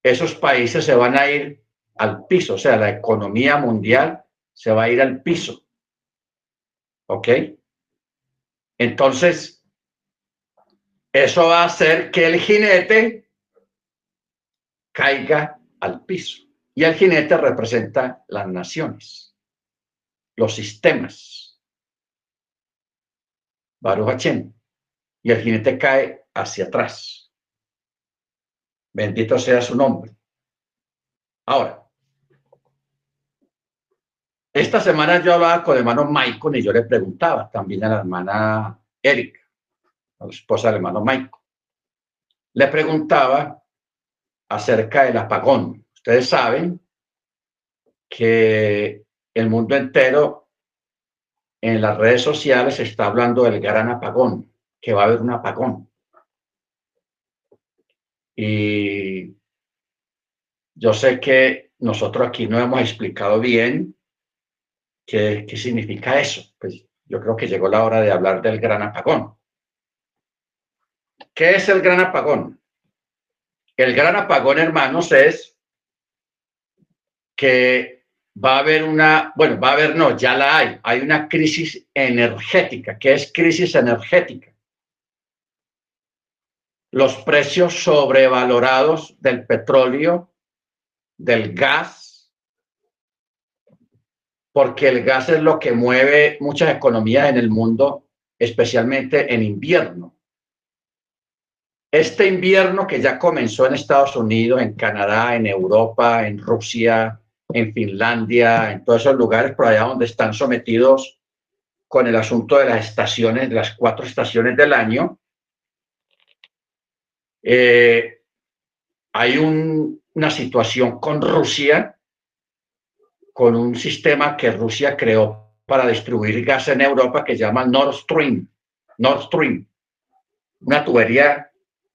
esos países se van a ir al piso, o sea, la economía mundial se va a ir al piso. ¿Ok? Entonces, eso va a hacer que el jinete caiga al piso. Y el jinete representa las naciones, los sistemas. Baruch Y el jinete cae hacia atrás. Bendito sea su nombre. Ahora, esta semana yo hablaba con el hermano Michael y yo le preguntaba también a la hermana Erika, a la esposa del hermano Michael. Le preguntaba acerca del apagón Ustedes saben que el mundo entero en las redes sociales está hablando del gran apagón, que va a haber un apagón. Y yo sé que nosotros aquí no hemos explicado bien ¿Qué, ¿Qué significa eso? Pues yo creo que llegó la hora de hablar del gran apagón. ¿Qué es el gran apagón? El gran apagón, hermanos, es que va a haber una, bueno, va a haber, no, ya la hay, hay una crisis energética. ¿Qué es crisis energética? Los precios sobrevalorados del petróleo, del gas, porque el gas es lo que mueve muchas economías en el mundo, especialmente en invierno. Este invierno que ya comenzó en Estados Unidos, en Canadá, en Europa, en Rusia, en Finlandia, en todos esos lugares por allá donde están sometidos con el asunto de las estaciones, de las cuatro estaciones del año, eh, hay una situación con Rusia, con un sistema que Rusia creó para distribuir gas en Europa que se llama Nord Stream. Nord Stream, una tubería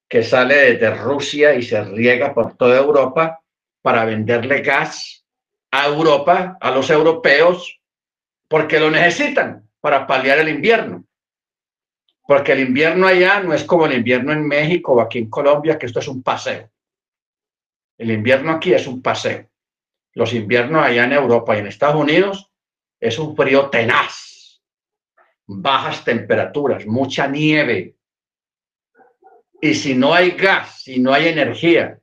que sale desde Rusia y se riega por toda Europa para venderle gas a Europa, a los europeos, porque lo necesitan para paliar el invierno. Porque el invierno allá no es como el invierno en México o aquí en Colombia, que esto es un paseo. El invierno aquí es un paseo. Los inviernos allá en Europa y en Estados Unidos es un frío tenaz, bajas temperaturas, mucha nieve, y si no hay gas, si no hay energía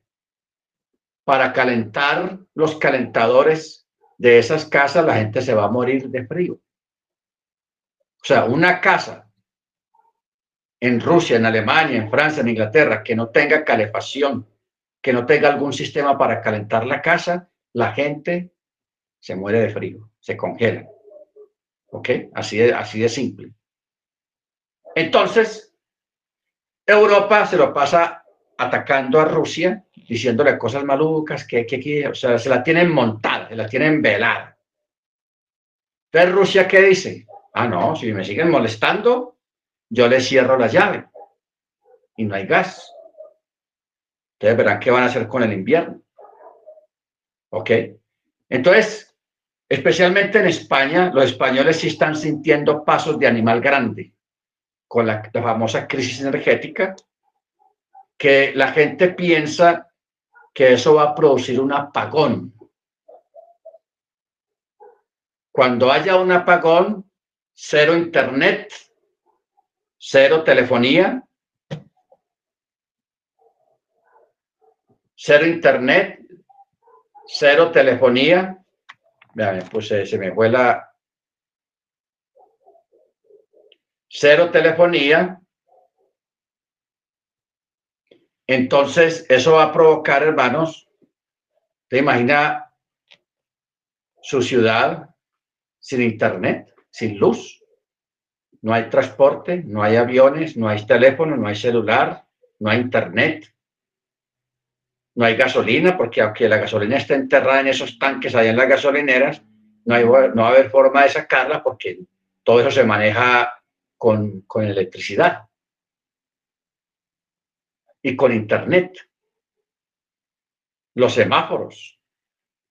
para calentar los calentadores de esas casas, la gente se va a morir de frío. O sea, una casa en Rusia, en Alemania, en Francia, en Inglaterra, que no tenga calefacción, que no tenga algún sistema para calentar la casa, la gente se muere de frío, se congela. ¿Ok? Así de, simple. Entonces, Europa se lo pasa atacando a Rusia, diciéndole cosas malucas, que, que, o sea, se la tienen montada, se la tienen velada. Entonces, Rusia, ¿qué dice? Ah, no, si me siguen molestando, yo les cierro la llave y no hay gas. Ustedes verán qué van a hacer con el invierno. ¿Ok? Entonces, especialmente en España, los españoles sí están sintiendo pasos de animal grande con la, famosa crisis energética, que la gente piensa que eso va a producir un apagón. Cuando haya un apagón, cero internet, cero telefonía, cero internet, cero telefonía. Vean, pues se me fue la, cero telefonía. Entonces, eso va a provocar, hermanos, ¿te imagina su ciudad sin internet, sin luz? No hay transporte, no hay aviones, no hay teléfono, no hay celular, no hay internet. No hay gasolina, porque aunque la gasolina esté enterrada en esos tanques allá en las gasolineras, no, hay, no va a haber forma de sacarla porque todo eso se maneja con, con electricidad y con internet, los semáforos,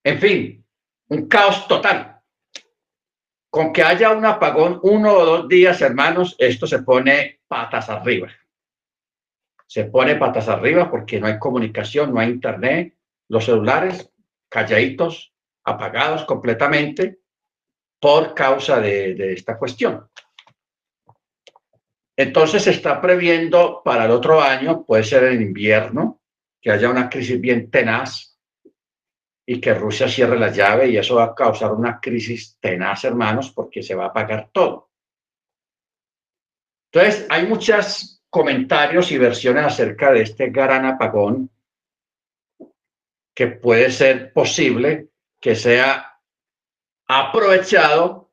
en fin, un caos total. Con que haya un apagón uno o dos días, hermanos, esto se pone patas arriba. Se pone patas arriba porque no hay comunicación, no hay internet, los celulares calladitos, apagados completamente por causa de, esta cuestión. Entonces se está previendo para el otro año, puede ser en invierno, que haya una crisis bien tenaz y que Rusia cierre la llave y eso va a causar una crisis tenaz, hermanos, porque se va a pagar todo. Entonces, hay muchos comentarios y versiones acerca de este gran apagón que puede ser posible que sea aprovechado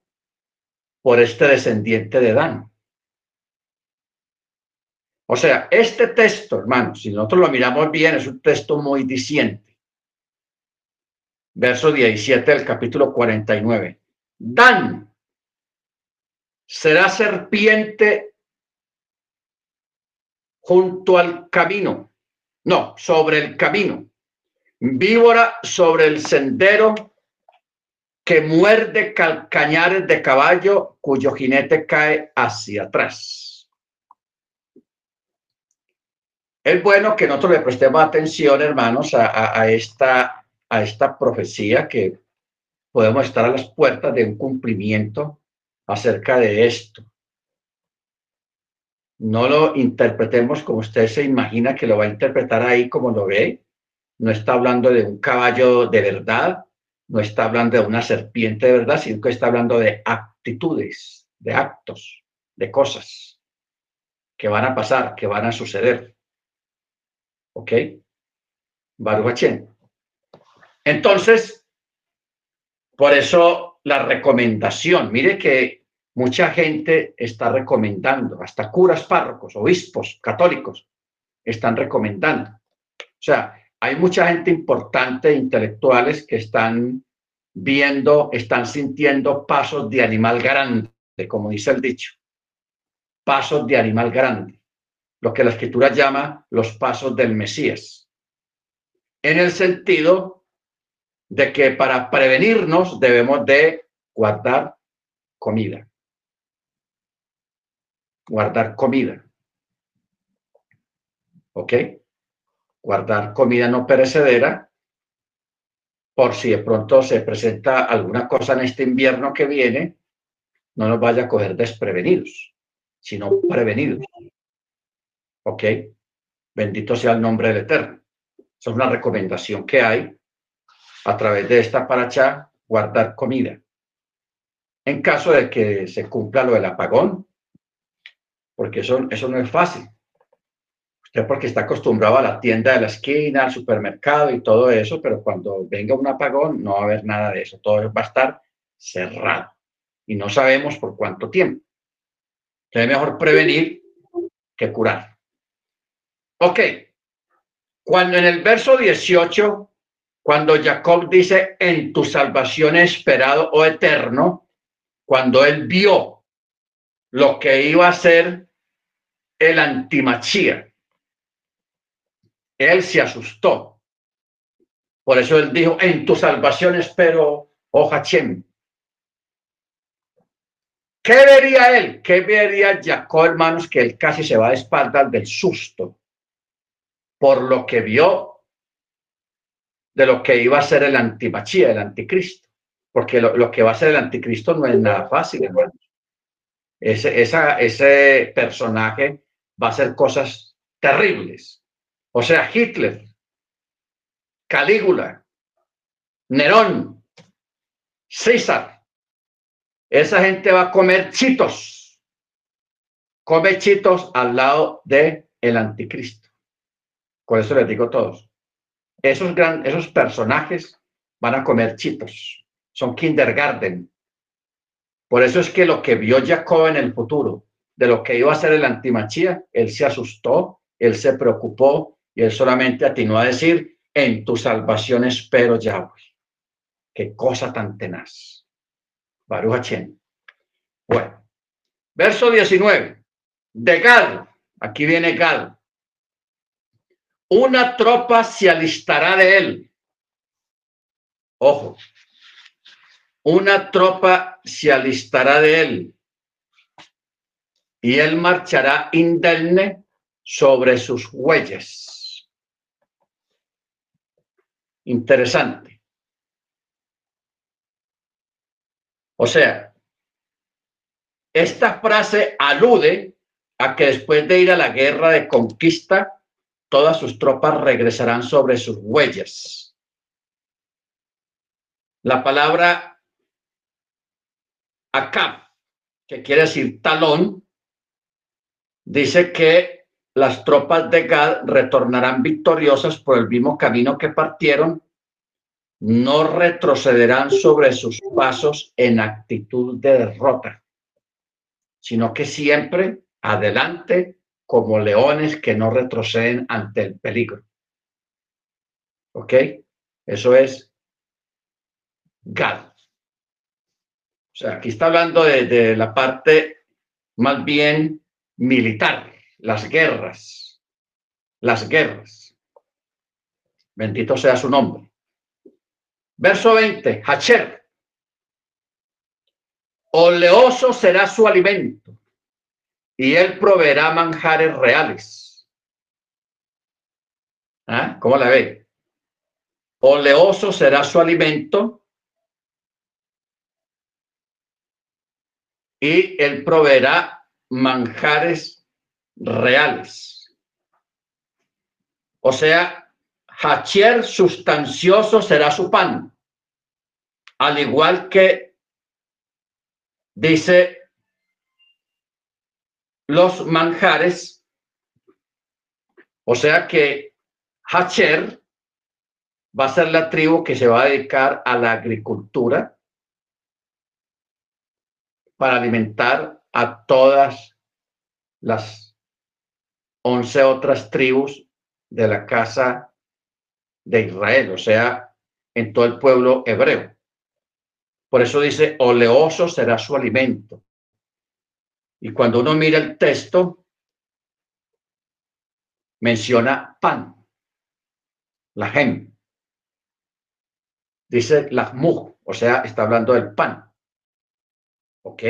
por este descendiente de Dan. O sea, este texto, hermanos, si nosotros lo miramos bien, es un texto muy diciente. Verso 17 del capítulo 49. Dan será serpiente junto al camino. No, sobre el camino. Víbora sobre el sendero que muerde calcañares de caballo cuyo jinete cae hacia atrás. Es bueno que nosotros le prestemos atención, hermanos, a, esta, a esta profecía que podemos estar a las puertas de un cumplimiento acerca de esto. No lo interpretemos como usted se imagina que lo va a interpretar ahí como lo ve. No está hablando de un caballo de verdad, no está hablando de una serpiente de verdad, sino que está hablando de actitudes, de actos, de cosas que van a pasar, que van a suceder. ¿Ok? Baruch Entonces, por eso la recomendación, mire que mucha gente está recomendando, hasta curas párrocos, obispos católicos están recomendando. O sea, hay mucha gente importante, intelectuales, que están viendo, están sintiendo pasos de animal grande, como dice el dicho. Pasos de animal grande, lo que la escritura llama los pasos del Mesías. En el sentido de que para prevenirnos debemos de guardar comida. Guardar comida. ¿Ok? Guardar comida no perecedera por si de pronto se presenta alguna cosa en este invierno que viene, no nos vaya a coger desprevenidos, sino prevenidos. ¿Ok? Bendito sea el nombre del Eterno. Esa es una recomendación que hay a través de esta paracha guardar comida. En caso de que se cumpla lo del apagón, porque eso, eso no es fácil. Usted porque está acostumbrado a la tienda de la esquina, al supermercado y todo eso, pero cuando venga un apagón no va a haber nada de eso. Todo va a estar cerrado y no sabemos por cuánto tiempo. Es mejor prevenir que curar. Ok. Cuando en el verso 18 cuando Jacob dice, en tu salvación esperado o eterno, cuando él vio lo que iba a ser el antimachía, él se asustó. Por eso él dijo, en tu salvación espero, oh Hachem. ¿Qué vería él? ¿Qué vería Jacob, hermanos? Que él casi se va de espaldas del susto por lo que vio de lo que iba a ser el antimachía, el anticristo, porque lo, que va a ser el anticristo no es nada fácil. Ese, ese personaje va a hacer cosas terribles. O sea, Hitler, Calígula, Nerón, César, esa gente va a comer chitos, come chitos al lado de el anticristo. Por eso les digo a todos, esos, gran, esos personajes van a comer chitos, son kindergarten. Por eso es que lo que vio Jacob en el futuro, de lo que iba a ser el antimachía, él se asustó, él se preocupó y él solamente atinó a decir, en tu salvación espero Yahweh. Qué cosa tan tenaz. Baruch Bueno, verso 19. De Gal, aquí viene Gal una tropa se alistará de él. Ojo, una tropa se alistará de él y él marchará indemne sobre sus huellas. Interesante. O sea, esta frase alude a que después de ir a la guerra de conquista, todas sus tropas regresarán sobre sus huellas. La palabra acá, que quiere decir talón, dice que las tropas de Gad retornarán victoriosas por el mismo camino que partieron, no retrocederán sobre sus pasos en actitud de derrota, sino que siempre adelante como leones que no retroceden ante el peligro. ¿Ok? Eso es Gad. O sea, aquí está hablando de, la parte más bien militar, las guerras, las guerras. Bendito sea su nombre. Verso 20, Hacher. Oleoso será su alimento y él proveerá manjares reales. ¿Ah? ¿Cómo la ve? Oleoso será su alimento y él proveerá manjares reales. O sea, hacher sustancioso será su pan, al igual que dice los manjares, o sea que Hacher va a ser la tribu que se va a dedicar a la agricultura para alimentar a todas las once otras tribus de la casa de Israel, o sea, en todo el pueblo hebreo. Por eso dice, oleoso será su alimento. Y cuando uno mira el texto, menciona pan, la gem. Dice la mu, o sea, está hablando del pan. ¿Ok?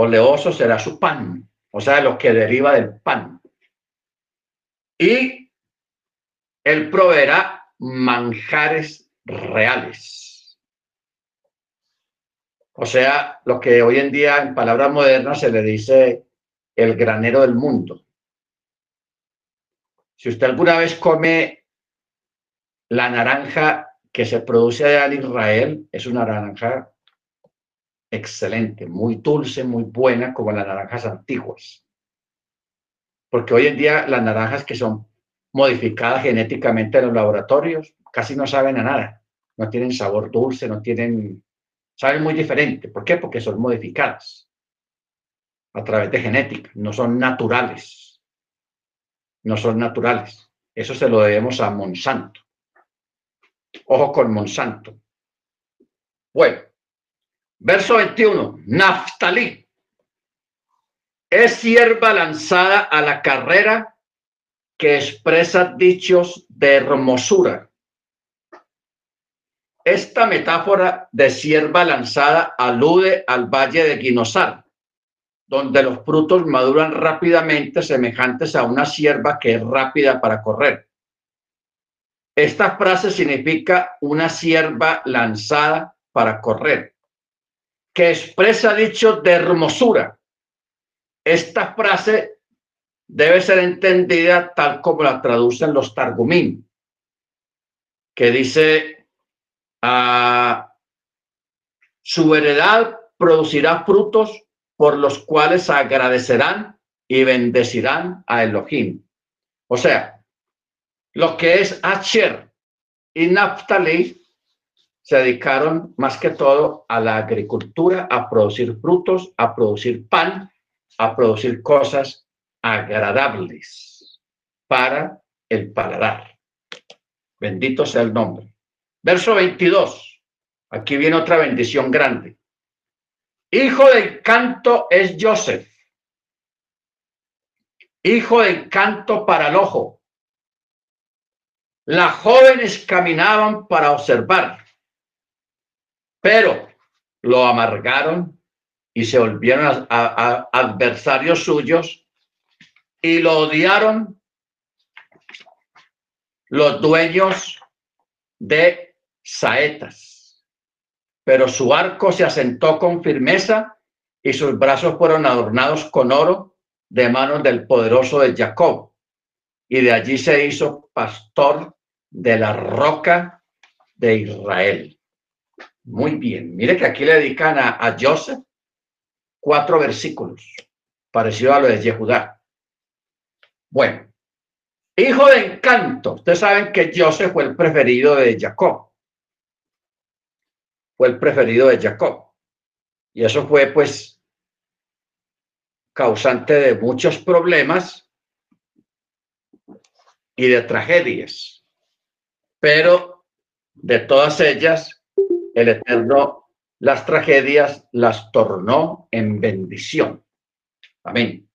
Oleoso será su pan, o sea, lo que deriva del pan. Y él proveerá manjares reales o sea, lo que hoy en día en palabras modernas se le dice el granero del mundo. Si usted alguna vez come la naranja que se produce allá en Israel, es una naranja excelente, muy dulce, muy buena, como las naranjas antiguas. Porque hoy en día las naranjas que son modificadas genéticamente en los laboratorios casi no saben a nada. No tienen sabor dulce, no tienen saben muy diferente. ¿Por qué? Porque son modificadas a través de genética, no son naturales. No son naturales. Eso se lo debemos a Monsanto. Ojo con Monsanto. Bueno, verso 21. Naftalí es sierva lanzada a la carrera que expresa dichos de hermosura esta metáfora de sierva lanzada alude al valle de Guinosar, donde los frutos maduran rápidamente semejantes a una sierva que es rápida para correr. Esta frase significa una sierva lanzada para correr, que expresa dicho de hermosura. Esta frase debe ser entendida tal como la traducen los Targumín, que dice su heredad producirá frutos por los cuales agradecerán y bendecirán a Elohim. O sea, lo que es Asher y Naphtali se dedicaron más que todo a la agricultura, a producir frutos, a producir pan, a producir cosas agradables para el paladar. Bendito sea el nombre. Verso 22. Aquí viene otra bendición grande. Hijo del canto es Joseph. Hijo del canto para el ojo. Las jóvenes caminaban para observar, pero lo amargaron y se volvieron a adversarios suyos y lo odiaron los dueños de saetas, pero su arco se asentó con firmeza y sus brazos fueron adornados con oro de manos del poderoso de Jacob. Y de allí se hizo pastor de la roca de Israel. Muy bien, mire que aquí le dedican a, a Joseph cuatro versículos, parecido a lo de Yehudá. Bueno, hijo de encanto. Ustedes saben que Joseph fue el preferido de Jacob fue el preferido de Jacob. Y eso fue pues causante de muchos problemas y de tragedias. Pero de todas ellas, el Eterno las tragedias las tornó en bendición. Amén.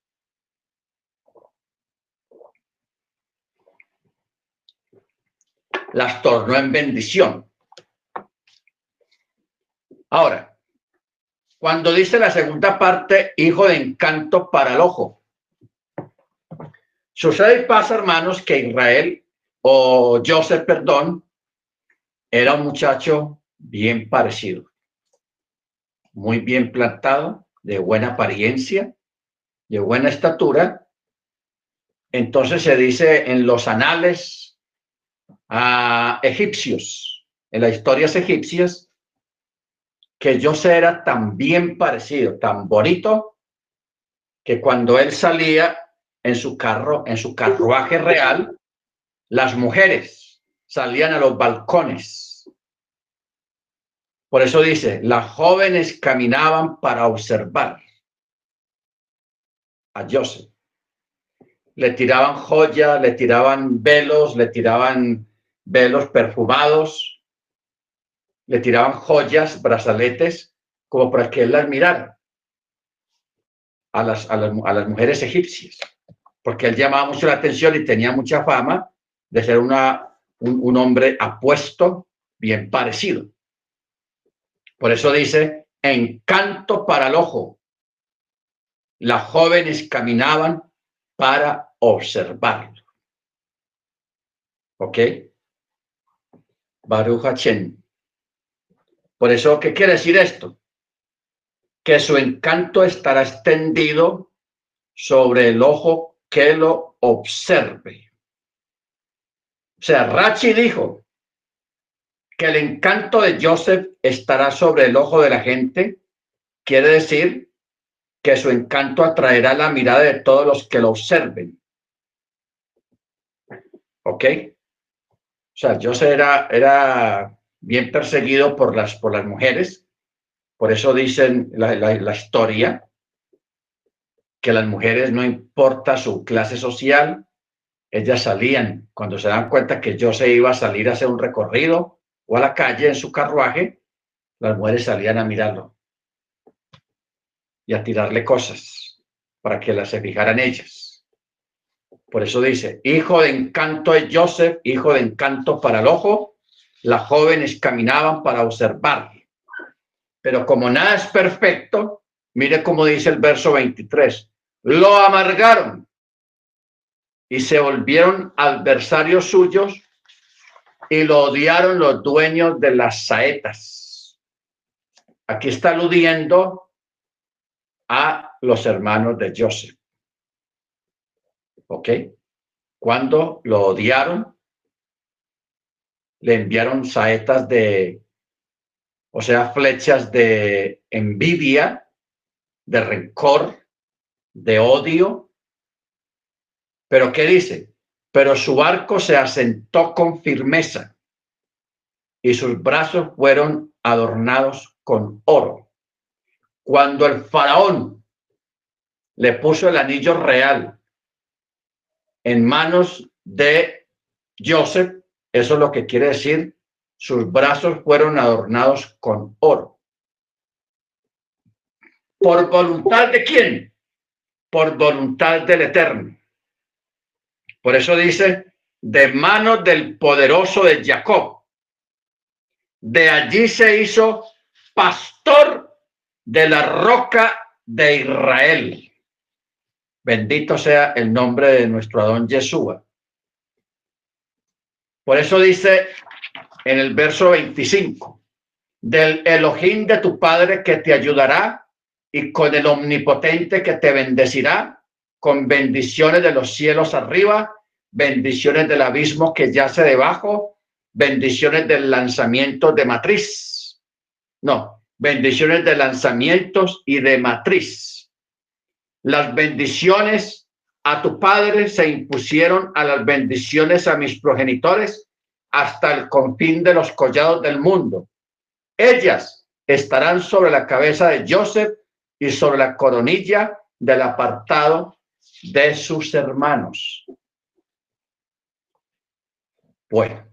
Las tornó en bendición. Ahora, Cuando dice la segunda parte, hijo de encanto para el ojo. Sucede y pasa, hermanos, que Israel o Joseph, perdón, era un muchacho bien parecido, muy bien plantado, de buena apariencia, de buena estatura. Entonces se dice en los anales a egipcios, en las historias egipcias, que José era tan bien parecido, tan bonito, que cuando él salía en su carro, en su carruaje real, las mujeres salían a los balcones. Por eso dice, las jóvenes caminaban para observar a José. Le tiraban joyas, le tiraban velos, le tiraban velos perfumados, le tiraban joyas, brazaletes, como para que él las mirara a las, a las, mujeres egipcias, porque él llamaba mucho la atención y tenía mucha fama de ser una, un, un hombre apuesto, bien parecido. Por eso dice, encanto para el ojo. Las jóvenes caminaban para observarlo. ¿Ok? Baruch por eso, ¿qué quiere decir esto? Que su encanto estará extendido sobre el ojo que lo observe. O sea, Rachi dijo que el encanto de Joseph estará sobre el ojo de la gente. Quiere decir que su encanto atraerá la mirada de todos los que lo observen. ¿Ok? O sea, Joseph era, era bien perseguido por las, por las mujeres. Por eso dicen la, la, historia que las mujeres, no importa su clase social, ellas salían cuando se dan cuenta que yo se iba a salir a hacer un recorrido o a la calle en su carruaje, las mujeres salían a mirarlo y a tirarle cosas para que las se fijaran ellas. Por eso dice, hijo de encanto de Joseph, hijo de encanto para el ojo, las jóvenes caminaban para observar. Pero como nada es perfecto, mire cómo dice el verso 23, lo amargaron y se volvieron adversarios suyos y lo odiaron los dueños de las saetas. Aquí está aludiendo a los hermanos de Joseph. ¿Ok? Cuando lo odiaron, le enviaron saetas de, o sea, flechas de envidia, de rencor, de odio. Pero ¿qué dice? Pero su arco se asentó con firmeza y sus brazos fueron adornados con oro. Cuando el faraón le puso el anillo real en manos de Joseph, eso es lo que quiere decir, sus brazos fueron adornados con oro. ¿Por voluntad de quién? Por voluntad del Eterno. Por eso dice, de manos del poderoso de Jacob. De allí se hizo pastor de la roca de Israel. Bendito sea el nombre de nuestro Adón Yeshua. Por eso dice en el verso 25, del Elohim de tu Padre que te ayudará y con el omnipotente que te bendecirá, con bendiciones de los cielos arriba, bendiciones del abismo que yace debajo, bendiciones del lanzamiento de matriz. No, bendiciones de lanzamientos y de matriz. Las bendiciones a tu padre se impusieron a las bendiciones a mis progenitores hasta el confín de los collados del mundo. Ellas estarán sobre la cabeza de Joseph y sobre la coronilla del apartado de sus hermanos. Bueno,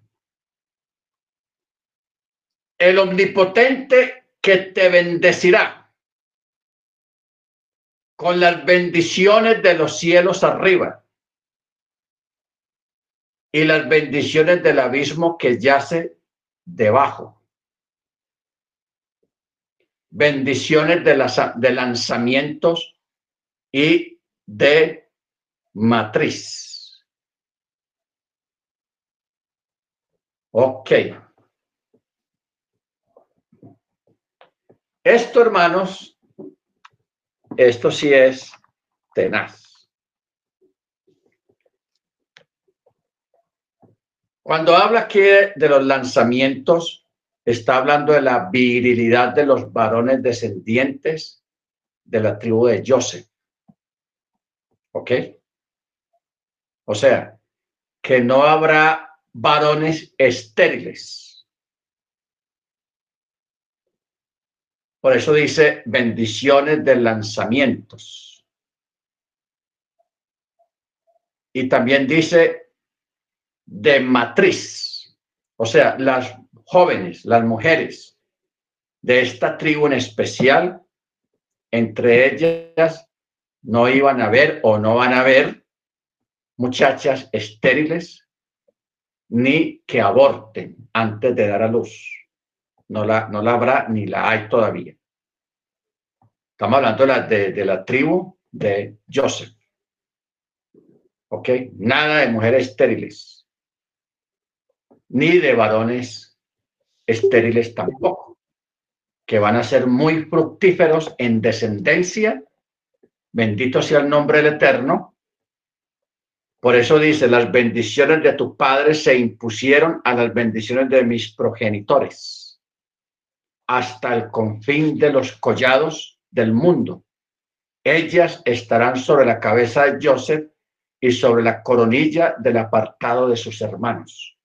el omnipotente que te bendecirá con las bendiciones de los cielos arriba y las bendiciones del abismo que yace debajo. bendiciones de, las, de lanzamientos y de matriz. Ok. Esto, hermanos, esto sí es tenaz. Cuando habla aquí de los lanzamientos, está hablando de la virilidad de los varones descendientes de la tribu de Joseph. ¿Ok? O sea, que no habrá varones estériles. Por eso dice bendiciones de lanzamientos. Y también dice de matriz. O sea, las jóvenes, las mujeres de esta tribu en especial, entre ellas no iban a ver o no van a ver muchachas estériles ni que aborten antes de dar a luz. No la, no la habrá ni la hay todavía. Estamos hablando de la, de la tribu de Joseph. ¿Ok? Nada de mujeres estériles, ni de varones estériles tampoco, que van a ser muy fructíferos en descendencia. Bendito sea el nombre del Eterno. Por eso dice, las bendiciones de tu padre se impusieron a las bendiciones de mis progenitores, hasta el confín de los collados del mundo. Ellas estarán sobre la cabeza de Joseph y sobre la coronilla del apartado de sus hermanos.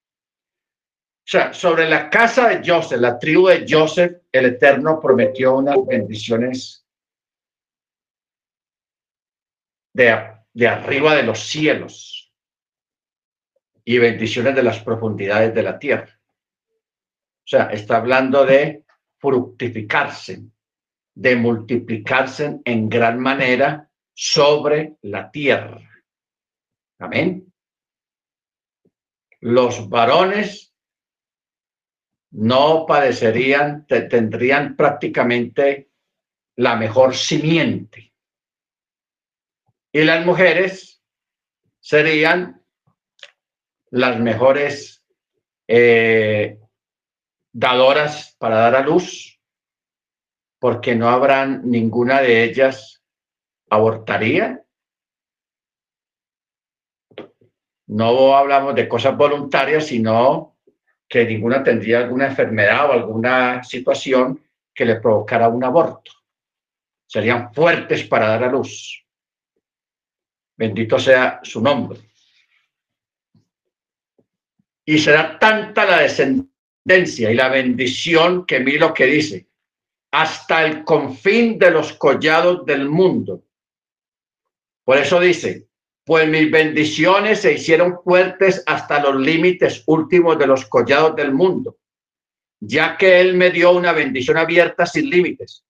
O sea, sobre la casa de Joseph, la tribu de Joseph, el Eterno prometió unas bendiciones de, de arriba de los cielos y bendiciones de las profundidades de la tierra. O sea, está hablando de fructificarse, de multiplicarse en gran manera sobre la tierra. Amén. Los varones no padecerían, tendrían prácticamente la mejor simiente. Y las mujeres serían las mejores eh, dadoras para dar a luz, porque no habrán ninguna de ellas abortaría. No hablamos de cosas voluntarias, sino que ninguna tendría alguna enfermedad o alguna situación que le provocara un aborto. Serían fuertes para dar a luz. Bendito sea su nombre. Y será tanta la descendencia y la bendición que mire lo que dice, hasta el confín de los collados del mundo. Por eso dice, pues mis bendiciones se hicieron fuertes hasta los límites últimos de los collados del mundo, ya que Él me dio una bendición abierta sin límites,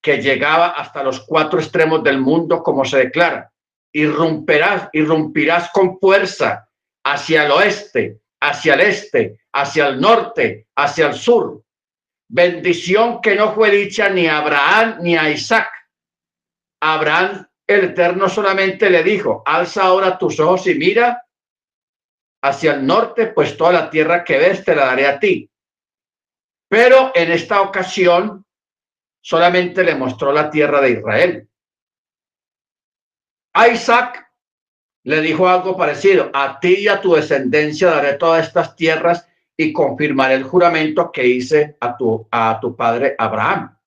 que llegaba hasta los cuatro extremos del mundo, como se declara. Irrumperás, irrumpirás con fuerza hacia el oeste, hacia el este, hacia el norte, hacia el sur. Bendición que no fue dicha ni a Abraham ni a Isaac. Abraham el Eterno solamente le dijo, alza ahora tus ojos y mira hacia el norte, pues toda la tierra que ves te la daré a ti. Pero en esta ocasión solamente le mostró la tierra de Israel. Isaac le dijo algo parecido, a ti y a tu descendencia daré todas estas tierras y confirmaré el juramento que hice a tu, a tu padre Abraham.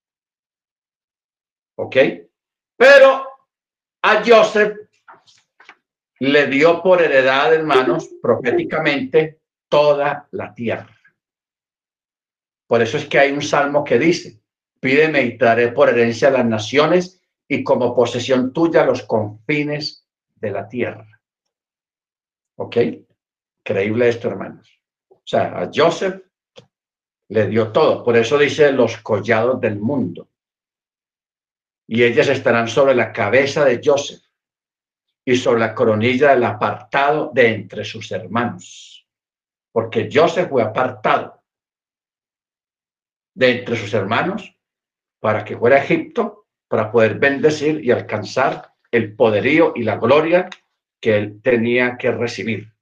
¿Ok? Pero a Joseph le dio por heredad, hermanos, proféticamente toda la tierra. Por eso es que hay un salmo que dice, pídeme y daré por herencia a las naciones y como posesión tuya los confines de la tierra. ¿Ok? Creíble esto, hermanos. O sea, a Joseph le dio todo. Por eso dice los collados del mundo y ellas estarán sobre la cabeza de Joseph y sobre la coronilla del apartado de entre sus hermanos, porque Joseph fue apartado de entre sus hermanos para que fuera a Egipto para poder bendecir y alcanzar el poderío y la gloria que él tenía que recibir.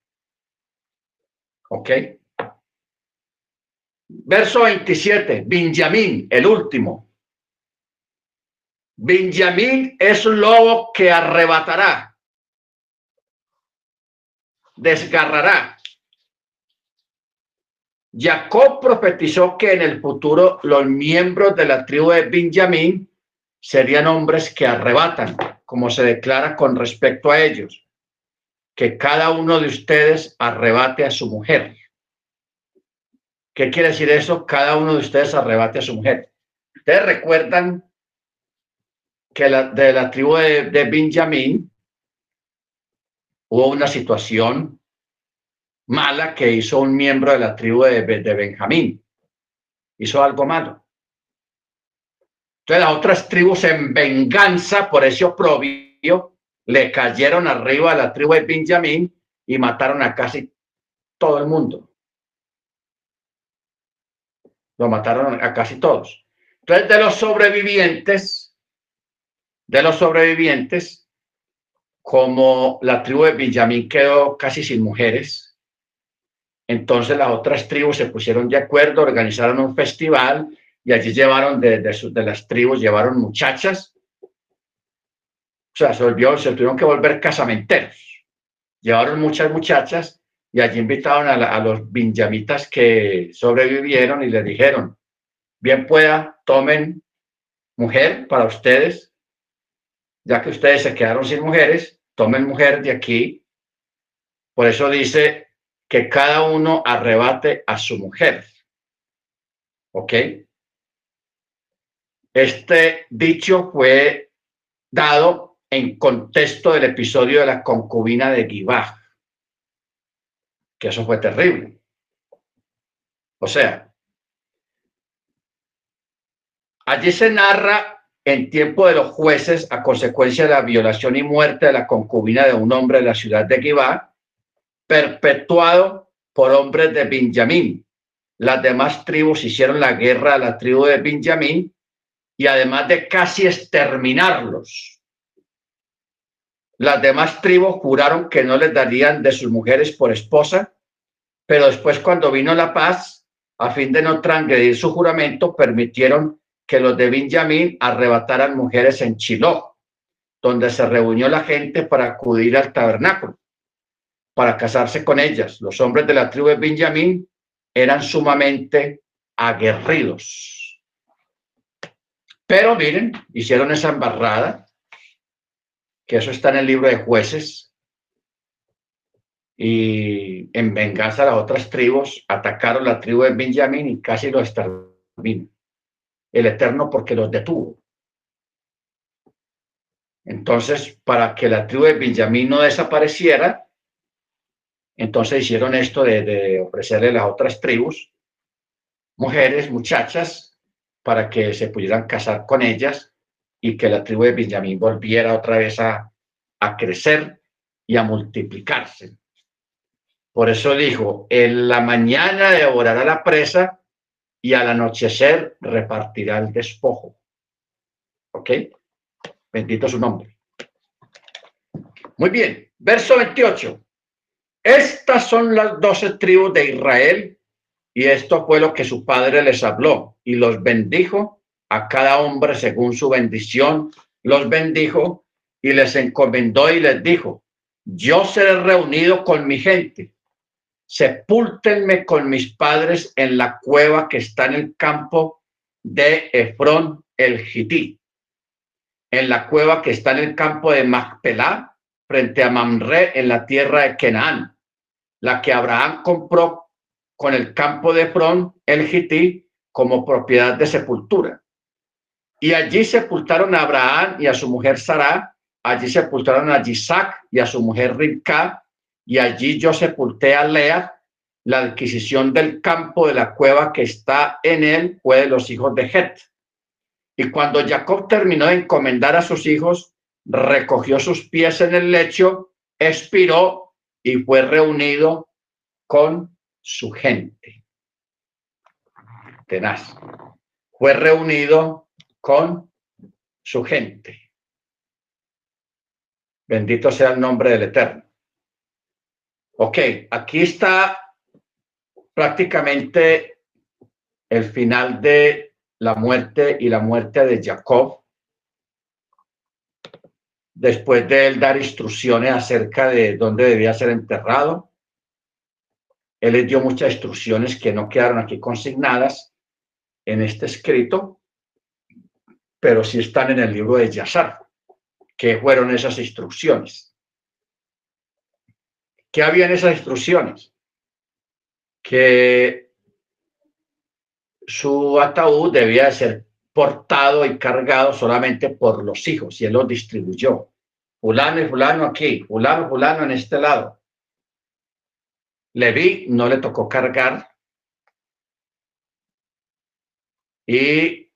¿Ok? Verso 27, Benjamín, el último. Benjamín es un lobo que arrebatará, desgarrará. Jacob profetizó que en el futuro los miembros de la tribu de Benjamín serían hombres que arrebatan, como se declara con respecto a ellos, que cada uno de ustedes arrebate a su mujer. ¿Qué quiere decir eso? Cada uno de ustedes arrebate a su mujer. Ustedes recuerdan que de la tribu de, de Benjamín hubo una situación mala que hizo un miembro de la tribu de, de Benjamín. Hizo algo malo. Entonces las otras tribus en venganza por ese oprobio le cayeron arriba a la tribu de Benjamín y mataron a casi todo el mundo. Lo mataron a casi todos. Entonces de los sobrevivientes, de los sobrevivientes, como la tribu de Benjamín quedó casi sin mujeres, entonces las otras tribus se pusieron de acuerdo, organizaron un festival y allí llevaron de, de, las tribus, llevaron muchachas. O sea, se, volvió, se tuvieron que volver casamenteros. Llevaron muchas muchachas y allí invitaron a, los benjamitas que sobrevivieron y les dijeron, bien pueda, tomen mujer para ustedes, ya que ustedes se quedaron sin mujeres, tomen mujer de aquí. Por eso dice que cada uno arrebate a su mujer. ¿Ok? Este dicho fue dado en contexto del episodio de la concubina de Gibá, que eso fue terrible. O sea, allí se narra en tiempo de los jueces a consecuencia de la violación y muerte de la concubina de un hombre de la ciudad de Gibá, perpetuado por hombres de Benjamín. Las demás tribus hicieron la guerra a la tribu de Benjamín y además de casi exterminarlos, las demás tribus juraron que no les darían de sus mujeres por esposa, pero después cuando vino la paz, a fin de no transgredir su juramento, permitieron que los de Benjamín arrebataran mujeres en Chiló, donde se reunió la gente para acudir al tabernáculo, para casarse con ellas. Los hombres de la tribu de Benjamín eran sumamente aguerridos pero miren, hicieron esa embarrada, que eso está en el libro de jueces, y en venganza a las otras tribus atacaron la tribu de Benjamín y casi los exterminó. El Eterno porque los detuvo. Entonces, para que la tribu de Benjamín no desapareciera, entonces hicieron esto de, de ofrecerle a las otras tribus, mujeres, muchachas, para que se pudieran casar con ellas y que la tribu de Benjamín volviera otra vez a, a crecer y a multiplicarse. Por eso dijo, en la mañana devorará la presa y al anochecer repartirá el despojo. ¿Ok? Bendito su nombre. Muy bien, verso 28. Estas son las doce tribus de Israel y esto fue lo que su padre les habló y los bendijo a cada hombre según su bendición, los bendijo y les encomendó y les dijo, yo seré reunido con mi gente, sepúltenme con mis padres en la cueva que está en el campo de Efrón el Gití, en la cueva que está en el campo de Macpelá, frente a Mamre en la tierra de Canaán, la que Abraham compró con el campo de Efrón, el Gití, como propiedad de sepultura. Y allí sepultaron a Abraham y a su mujer Sara, allí sepultaron a Isaac y a su mujer Ribka, y allí yo sepulté a Lea. La adquisición del campo de la cueva que está en él fue de los hijos de Het. Y cuando Jacob terminó de encomendar a sus hijos, recogió sus pies en el lecho, expiró y fue reunido con su gente. Tenaz. Fue reunido con su gente. Bendito sea el nombre del Eterno. Ok, aquí está prácticamente el final de la muerte y la muerte de Jacob. Después de él dar instrucciones acerca de dónde debía ser enterrado, él les dio muchas instrucciones que no quedaron aquí consignadas en este escrito, pero sí están en el libro de Yazar, que fueron esas instrucciones. ¿Qué había en esas instrucciones? Que su ataúd debía ser portado y cargado solamente por los hijos y él los distribuyó. Fulano y fulano aquí, fulano, fulano en este lado. Leví no le tocó cargar y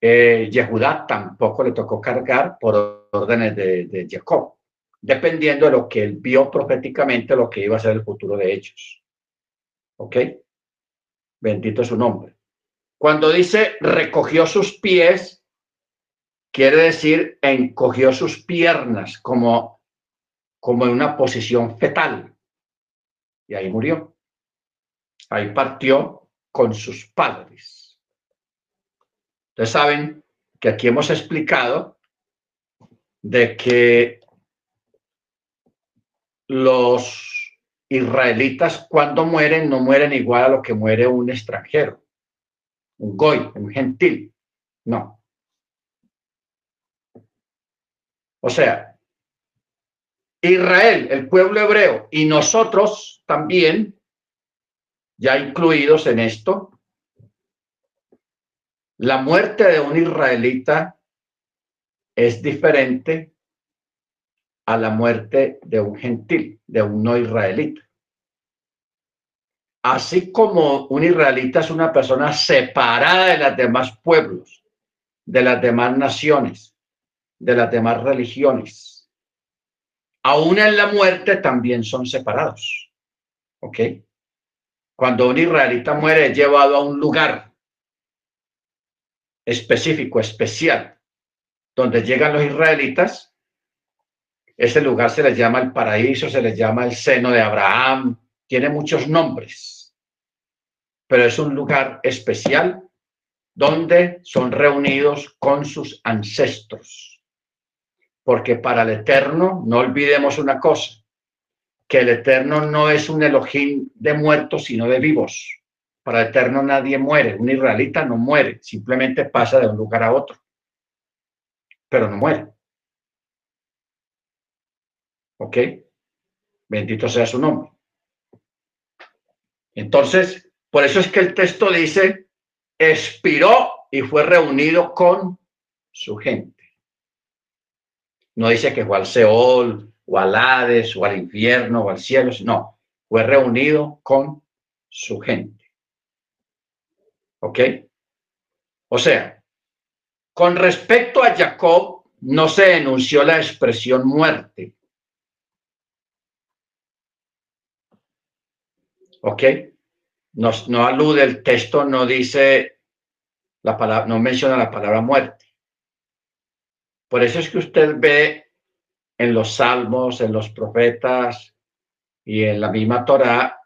eh, Yehudá tampoco le tocó cargar por órdenes de, de Jacob, dependiendo de lo que él vio proféticamente, lo que iba a ser el futuro de ellos. ¿Ok? Bendito es su nombre. Cuando dice recogió sus pies, quiere decir encogió sus piernas como, como en una posición fetal. Y ahí murió. Ahí partió con sus padres. Ustedes saben que aquí hemos explicado de que los israelitas cuando mueren no mueren igual a lo que muere un extranjero un goy, un gentil. No. O sea, Israel, el pueblo hebreo y nosotros también, ya incluidos en esto, la muerte de un israelita es diferente a la muerte de un gentil, de un no israelita. Así como un israelita es una persona separada de los demás pueblos, de las demás naciones, de las demás religiones, aún en la muerte también son separados. ¿Ok? Cuando un israelita muere es llevado a un lugar específico, especial, donde llegan los israelitas. Ese lugar se les llama el paraíso, se les llama el seno de Abraham, tiene muchos nombres, pero es un lugar especial donde son reunidos con sus ancestros. Porque para el Eterno, no olvidemos una cosa, que el Eterno no es un Elohim de muertos, sino de vivos. Para el Eterno nadie muere, un israelita no muere, simplemente pasa de un lugar a otro, pero no muere. ¿Ok? Bendito sea su nombre. Entonces, por eso es que el texto dice, expiró y fue reunido con su gente. No dice que fue al Seol, o al Hades, o al infierno, o al cielo, no, fue reunido con su gente. ¿Ok? O sea, con respecto a Jacob, no se enunció la expresión muerte, ¿Ok? No, no alude el texto, no dice la palabra, no menciona la palabra muerte. Por eso es que usted ve en los salmos, en los profetas y en la misma Torá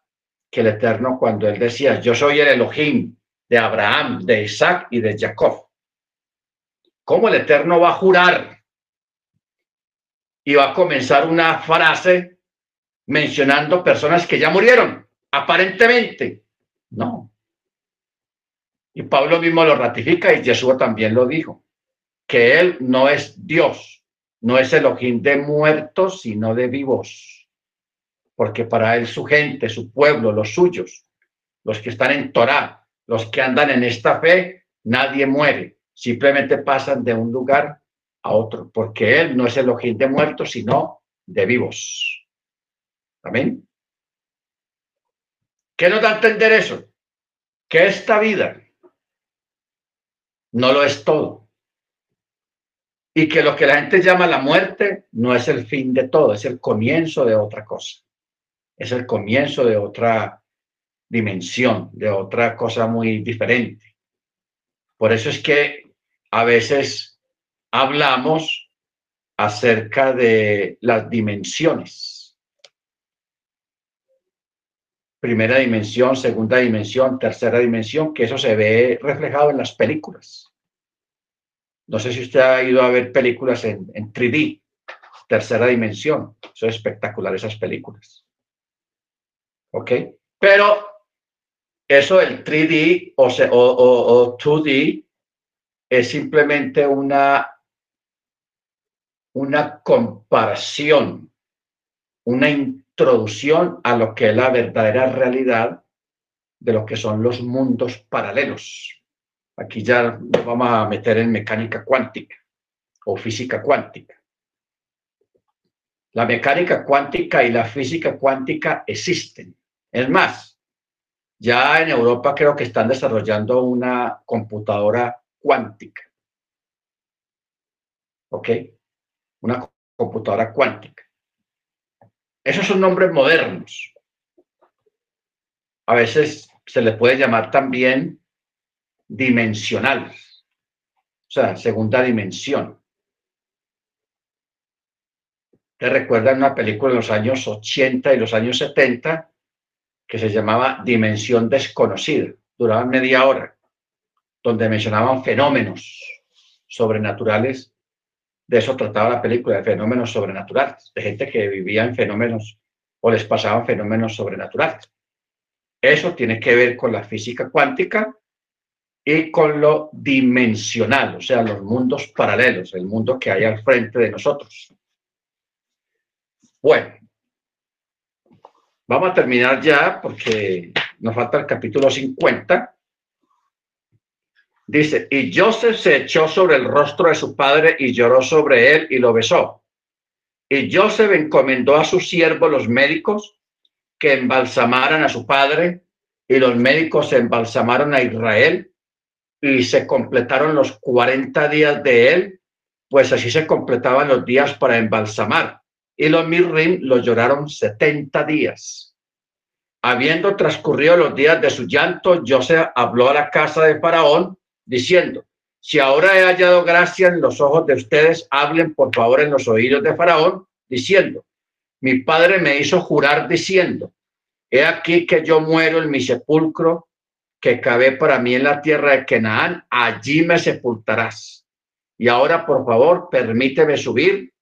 que el Eterno cuando él decía, yo soy el Elohim de Abraham, de Isaac y de Jacob. ¿Cómo el Eterno va a jurar? Y va a comenzar una frase mencionando personas que ya murieron. Aparentemente, no. Y Pablo mismo lo ratifica y Jesús también lo dijo, que él no es Dios, no es el ojín de muertos, sino de vivos. Porque para él su gente, su pueblo, los suyos, los que están en Torah, los que andan en esta fe, nadie muere, simplemente pasan de un lugar a otro, porque él no es el ojín de muertos, sino de vivos. Amén. ¿Qué nos da a entender eso? Que esta vida no lo es todo. Y que lo que la gente llama la muerte no es el fin de todo, es el comienzo de otra cosa. Es el comienzo de otra dimensión, de otra cosa muy diferente. Por eso es que a veces hablamos acerca de las dimensiones. Primera dimensión, segunda dimensión, tercera dimensión, que eso se ve reflejado en las películas. No sé si usted ha ido a ver películas en, 3D, tercera dimensión. Son espectacular esas películas. ¿Ok? Pero eso el 3D o, o 2D es simplemente una, una comparación, una introducción a lo que es la verdadera realidad de lo que son los mundos paralelos. Aquí ya nos vamos a meter en mecánica cuántica o física cuántica. La mecánica cuántica y la física cuántica existen. Es más, ya en Europa creo que están desarrollando una computadora cuántica. ¿Ok? Una computadora cuántica. Esos son nombres modernos. A veces se le puede llamar también dimensionales. O sea, segunda dimensión. ¿Te recuerdan una película de los años 80 y los años 70 que se llamaba Dimensión Desconocida? Duraba media hora donde mencionaban fenómenos sobrenaturales. De eso trataba la película, de fenómenos sobrenaturales, de gente que vivía en fenómenos o les pasaban fenómenos sobrenaturales. Eso tiene que ver con la física cuántica y con lo dimensional, o sea, los mundos paralelos, el mundo que hay al frente de nosotros. Bueno, vamos a terminar ya porque nos falta el capítulo 50 Dice, y Joseph se echó sobre el rostro de su padre y lloró sobre él y lo besó. Y Joseph encomendó a sus siervos los médicos que embalsamaran a su padre y los médicos embalsamaron a Israel y se completaron los 40 días de él, pues así se completaban los días para embalsamar. Y los Mirrim lo lloraron 70 días. Habiendo transcurrido los días de su llanto, Joseph habló a la casa de Faraón diciendo, si ahora he hallado gracia en los ojos de ustedes, hablen por favor en los oídos de Faraón, diciendo, mi padre me hizo jurar diciendo, he aquí que yo muero en mi sepulcro, que cabe para mí en la tierra de Canaán, allí me sepultarás. Y ahora, por favor, permíteme subir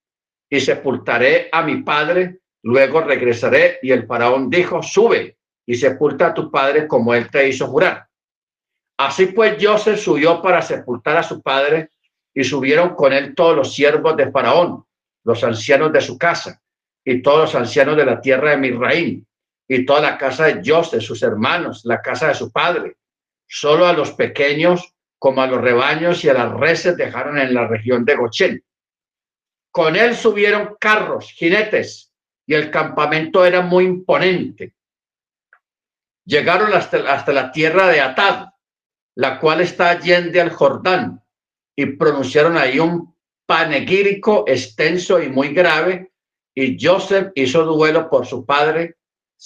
y sepultaré a mi padre, luego regresaré. Y el faraón dijo, sube y sepulta a tu padre como él te hizo jurar. Así pues, Joseph subió para sepultar a su padre y subieron con él todos los siervos de Faraón, los ancianos de su casa y todos los ancianos de la tierra de Misraín y toda la casa de Joseph, sus hermanos, la casa de su padre. Solo a los pequeños como a los rebaños y a las reses dejaron en la región de Gochen. Con él subieron carros, jinetes, y el campamento era muy imponente. Llegaron hasta, hasta la tierra de Atad, la cual está allende al Jordán, y pronunciaron ahí un panegírico extenso y muy grave, y Joseph hizo duelo por su padre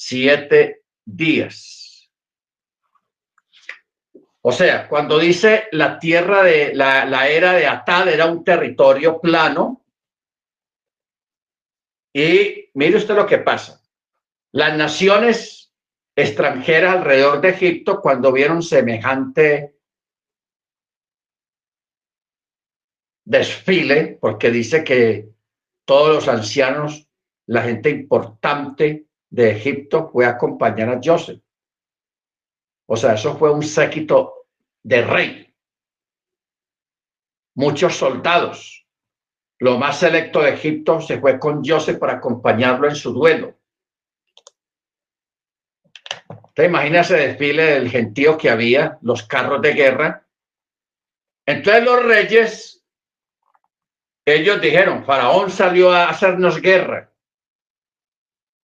siete días. O sea, cuando dice la tierra de la, la era de Atad era un territorio plano, y mire usted lo que pasa. Las naciones extranjera alrededor de Egipto cuando vieron semejante desfile, porque dice que todos los ancianos, la gente importante de Egipto fue a acompañar a Joseph. O sea, eso fue un séquito de rey. Muchos soldados. Lo más selecto de Egipto se fue con Joseph para acompañarlo en su duelo. ¿Te imaginas ese desfile del gentío que había, los carros de guerra? Entonces los reyes, ellos dijeron, Faraón salió a hacernos guerra.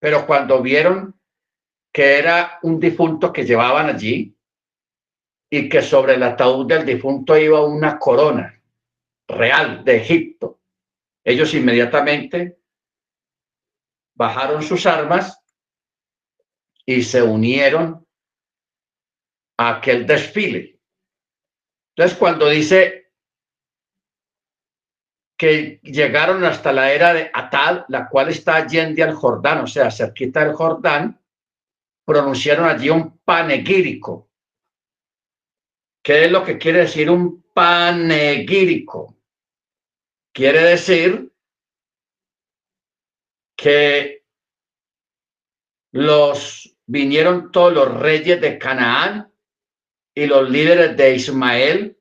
Pero cuando vieron que era un difunto que llevaban allí y que sobre el ataúd del difunto iba una corona real de Egipto, ellos inmediatamente bajaron sus armas y se unieron a aquel desfile. Entonces, cuando dice que llegaron hasta la era de Atad, la cual está allende al Jordán, o sea, cerquita del Jordán, pronunciaron allí un panegírico. ¿Qué es lo que quiere decir un panegírico? Quiere decir que los vinieron todos los reyes de Canaán y los líderes de Ismael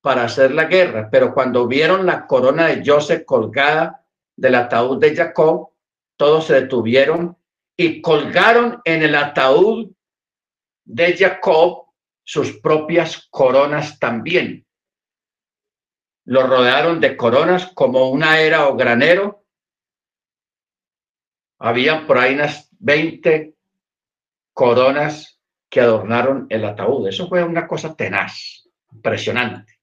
para hacer la guerra, pero cuando vieron la corona de Joseph colgada del ataúd de Jacob, todos se detuvieron y colgaron en el ataúd de Jacob sus propias coronas también. Lo rodearon de coronas como una era o granero. Había por ahí unas 20 coronas que adornaron el ataúd. Eso fue una cosa tenaz, impresionante.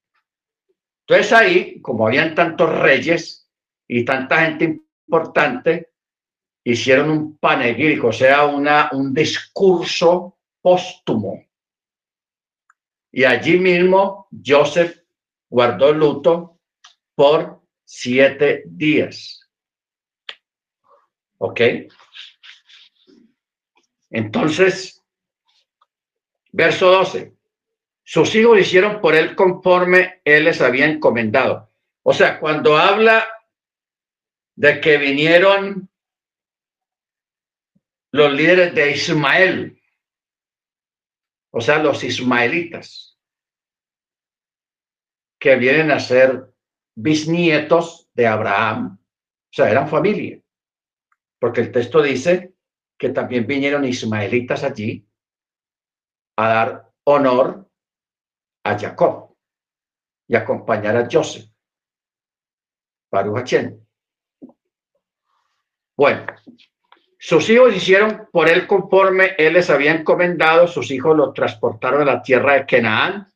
Entonces ahí, como habían tantos reyes y tanta gente importante, hicieron un panegírico, o sea, un discurso póstumo. Y allí mismo Joseph guardó luto por siete días. ¿Ok? Entonces, verso 12. Sus hijos hicieron por él conforme él les había encomendado. O sea, cuando habla de que vinieron los líderes de Ismael, o sea, los ismaelitas, que vienen a ser bisnietos de Abraham, o sea, eran familia, porque el texto dice que también vinieron ismaelitas allí a dar honor a Jacob y acompañar a Joseph. Baruch Bueno, sus hijos hicieron por él conforme él les había encomendado. Sus hijos lo transportaron a la tierra de Canaán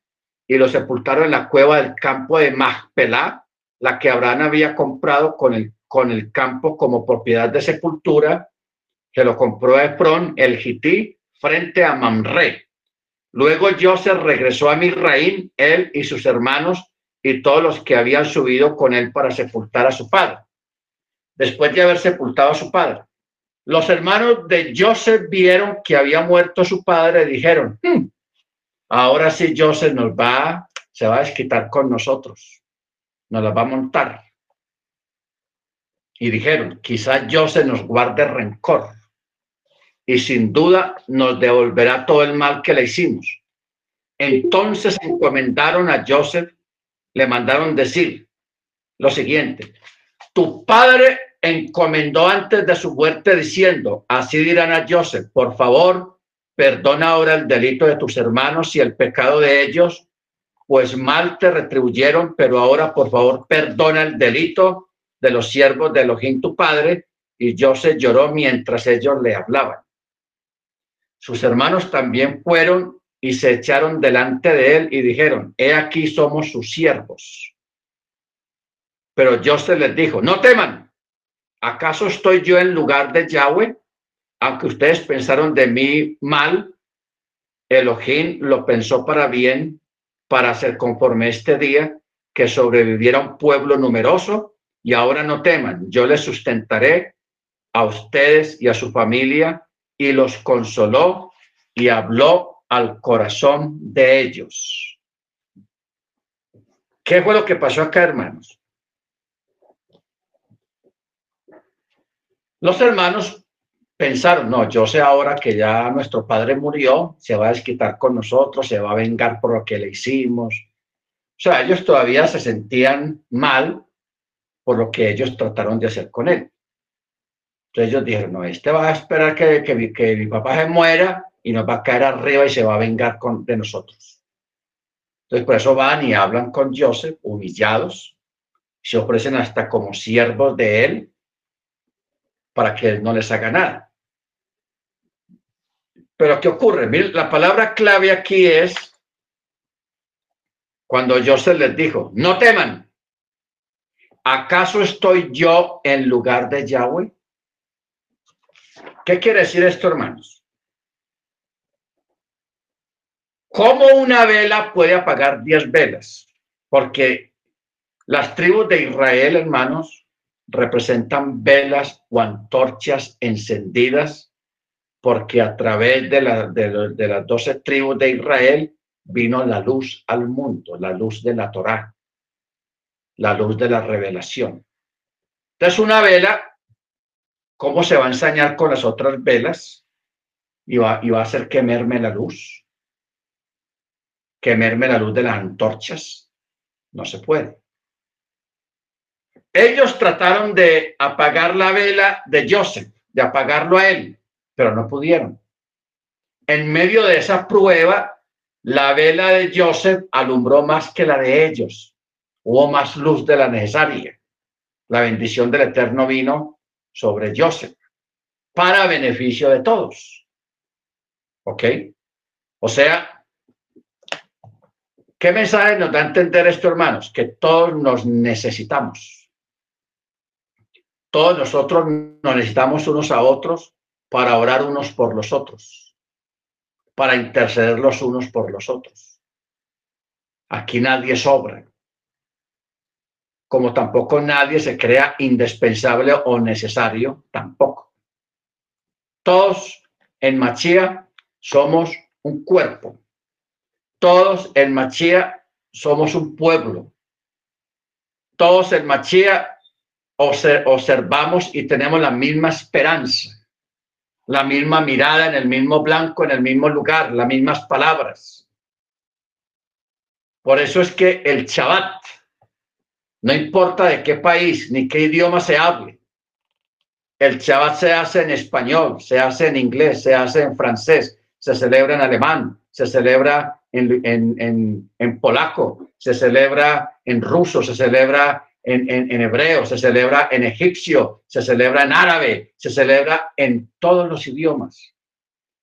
y lo sepultaron en la cueva del campo de Mahpelá, la que Abraham había comprado con el, con el campo como propiedad de sepultura, que lo compró Efrón, el Hití, frente a Mamre. Luego Joseph regresó a Misraín, él y sus hermanos y todos los que habían subido con él para sepultar a su padre. Después de haber sepultado a su padre, los hermanos de Joseph vieron que había muerto su padre y dijeron, hmm, ahora sí Joseph nos va, se va a desquitar con nosotros, nos la va a montar. Y dijeron, quizás Joseph nos guarde rencor y sin duda nos devolverá todo el mal que le hicimos. Entonces encomendaron a Joseph, le mandaron decir lo siguiente, tu padre encomendó antes de su muerte diciendo, así dirán a Joseph, por favor, perdona ahora el delito de tus hermanos y el pecado de ellos, pues mal te retribuyeron, pero ahora por favor perdona el delito de los siervos de Elohim tu padre. Y Joseph lloró mientras ellos le hablaban. Sus hermanos también fueron y se echaron delante de él y dijeron, he aquí somos sus siervos. Pero Joseph les dijo, no teman, ¿acaso estoy yo en lugar de Yahweh? Aunque ustedes pensaron de mí mal, Elohim lo pensó para bien, para hacer conforme este día, que sobreviviera un pueblo numeroso, y ahora no teman, yo les sustentaré a ustedes y a su familia, y los consoló y habló al corazón de ellos. ¿Qué fue lo que pasó acá, hermanos? Los hermanos pensaron, no, yo sé ahora que ya nuestro padre murió, se va a desquitar con nosotros, se va a vengar por lo que le hicimos. O sea, ellos todavía se sentían mal por lo que ellos trataron de hacer con él. Entonces ellos dijeron, no, este va a esperar que, que, mi papá se muera y nos va a caer arriba y se va a vengar con, de nosotros. Entonces por eso van y hablan con Joseph, humillados, se ofrecen hasta como siervos de él para que él no les haga nada. Pero ¿qué ocurre? la palabra clave aquí es cuando Joseph les dijo, no teman, ¿acaso estoy yo en lugar de Yahweh? ¿Qué quiere decir esto, hermanos? ¿Cómo una vela puede apagar 10 velas? Porque Las tribus de Israel, hermanos, representan velas o antorchas encendidas porque a través de, las doce tribus de Israel vino la luz al mundo, la luz de la Torá, la luz de la revelación. Entonces una vela, ¿cómo se va a ensañar con las otras velas? Y va, y va a hacer quemarme la luz, quemarme la luz de las antorchas. No se puede. Ellos trataron de apagar la vela de Joseph, de apagarlo a él, pero no pudieron. En medio de esa prueba, la vela de Joseph alumbró más que la de ellos. Hubo más luz de la necesaria. La bendición del Eterno vino sobre Joseph para beneficio de todos. ¿Ok? O sea, ¿qué mensaje nos da a entender esto, hermanos? Que todos nos necesitamos todos nosotros nos necesitamos unos a otros para orar unos por los otros, para interceder los unos por los otros. Aquí nadie sobra, como tampoco nadie se crea indispensable o necesario, tampoco. Todos en Machía somos un cuerpo. Todos en Machía somos un pueblo. Todos en Machía observamos y tenemos la misma esperanza, la misma mirada en el mismo blanco, en el mismo lugar, las mismas palabras. Por eso es que el Shabbat, no importa de qué país ni qué idioma se hable, el Shabbat se hace en español, se hace en inglés, se hace en francés, se celebra en alemán, se celebra en, en, en polaco, se celebra en ruso, se celebra en, hebreo, se celebra en egipcio, se celebra en árabe, se celebra en todos los idiomas,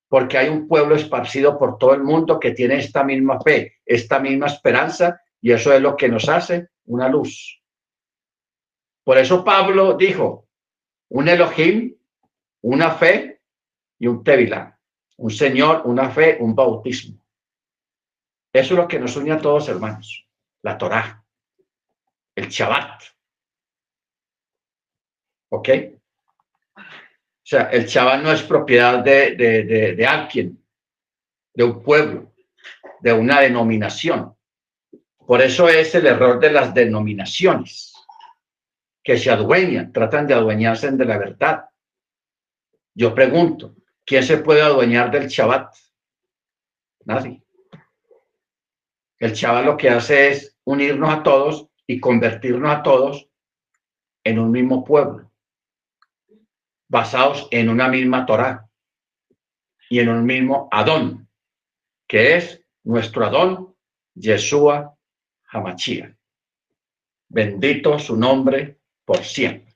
porque hay un pueblo esparcido por todo el mundo que tiene esta misma fe, esta misma esperanza, y eso es lo que nos hace una luz. Por eso Pablo dijo, un Elohim, una fe y un Tevilá, un Señor, una fe, un bautismo. Eso es lo que nos une a todos, hermanos, la Torá el Shabbat. ¿Ok? O sea, el Shabbat no es propiedad de, de, de, alguien, de un pueblo, de una denominación. Por eso es el error de las denominaciones, que se adueñan, tratan de adueñarse de la verdad. Yo pregunto, ¿quién se puede adueñar del Shabbat? Nadie. El Shabbat lo que hace es unirnos a todos y convertirnos a todos en un mismo pueblo, basados en una misma Torá y en un mismo Adón, que es nuestro Adón, Yeshua Hamachia. Bendito su nombre por siempre.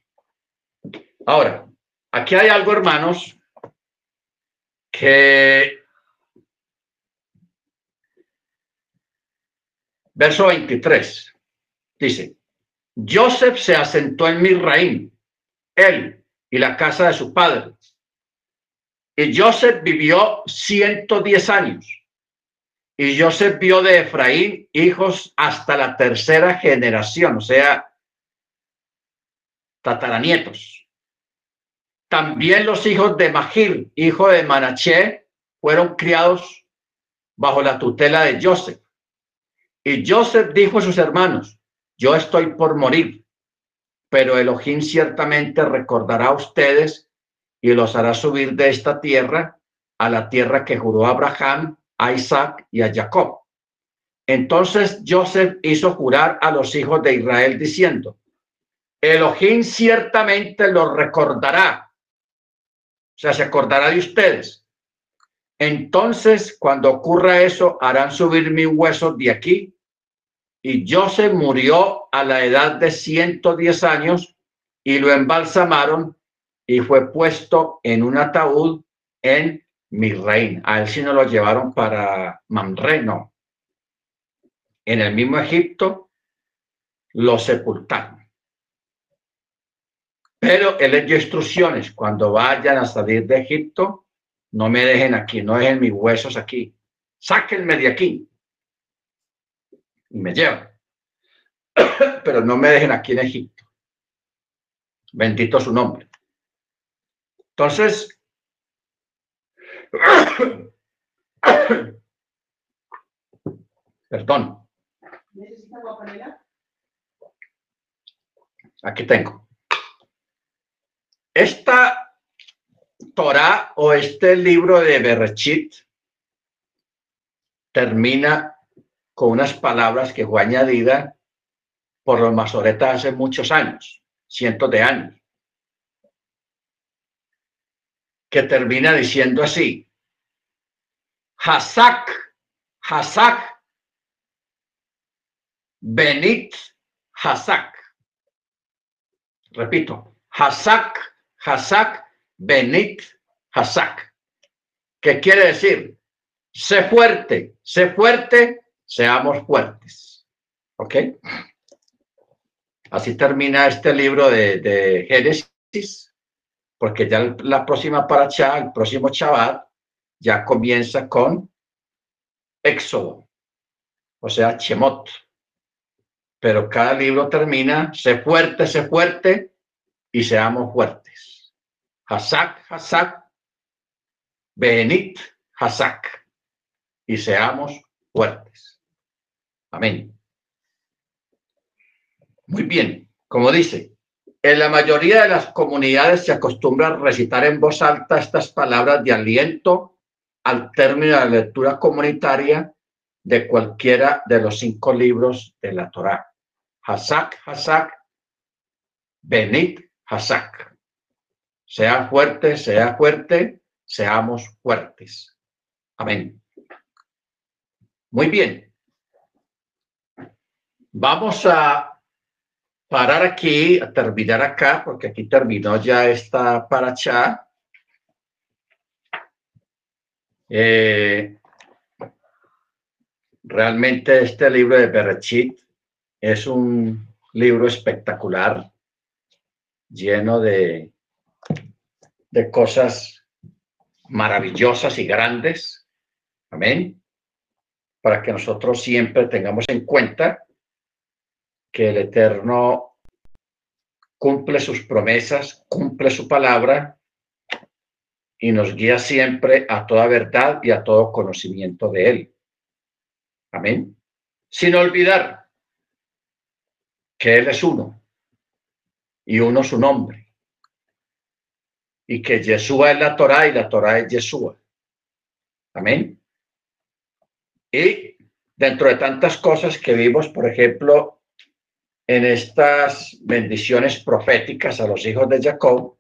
Ahora, aquí hay algo, hermanos, que verso 23. Dice, Joseph se asentó en Misraim, él y la casa de su padre. Y Joseph vivió 110 años. Y Joseph vio de Efraín hijos hasta la tercera generación, o sea, tataranietos. También los hijos de Magir, hijo de Manaché, fueron criados bajo la tutela de Joseph. Y Joseph dijo a sus hermanos, yo estoy por morir, pero Elohim ciertamente recordará a ustedes y los hará subir de esta tierra a la tierra que juró Abraham, a Isaac y a Jacob. Entonces Joseph hizo jurar a los hijos de Israel diciendo, Elohim ciertamente los recordará, o sea, se acordará de ustedes. Entonces, cuando ocurra eso, harán subir mis huesos de aquí y Joseph murió a la edad de 110 años y lo embalsamaron y fue puesto en un ataúd en Misraín. A él sí no lo llevaron para Mamre, no. En el mismo Egipto lo sepultaron. Pero él les dio instrucciones, cuando vayan a salir de Egipto, no me dejen aquí, no dejen mis huesos aquí, sáquenme de aquí y me lleva. *coughs* pero no me dejen aquí en Egipto. Bendito su nombre. Entonces, perdón. Aquí tengo. Esta Torah o este libro de Berechit termina con unas palabras que fue añadida por los masoretas hace muchos años, cientos de años, que termina diciendo así, Hasak, Hasak, Benit, Hasak. Repito, Hasak, Hasak, Benit, Hasak. ¿Qué quiere decir? Sé fuerte, sé fuerte, seamos fuertes. ¿Ok? Así termina este libro de, Génesis, porque ya la próxima paracha, el próximo Shabbat, ya comienza con Éxodo, o sea, Chemot. Pero cada libro termina, sé fuerte, sé fuerte, y seamos fuertes. Hasak, Hasak, Benit, Hasak, y seamos fuertes. Amén. Muy bien, como dice, en la mayoría de las comunidades se acostumbra recitar en voz alta estas palabras de aliento al término de la lectura comunitaria de cualquiera de los cinco libros de la Torá. Hasak, Hasak, Benit, Hasak. Sea fuerte, sea fuerte, seamos fuertes. Amén. Muy bien. Vamos a parar aquí, a terminar acá, porque aquí terminó ya esta paracha. Eh, realmente este libro de Berechit es un libro espectacular, lleno de, de cosas maravillosas y grandes. Amén. Para que nosotros siempre tengamos en cuenta que el Eterno cumple sus promesas, cumple su palabra y nos guía siempre a toda verdad y a todo conocimiento de Él. Amén. Sin olvidar que Él es uno y uno su nombre. Y que Yeshua es la Torah y la Torah es Yeshua. Amén. Y dentro de tantas cosas que vimos, por ejemplo, en estas bendiciones proféticas a los hijos de Jacob,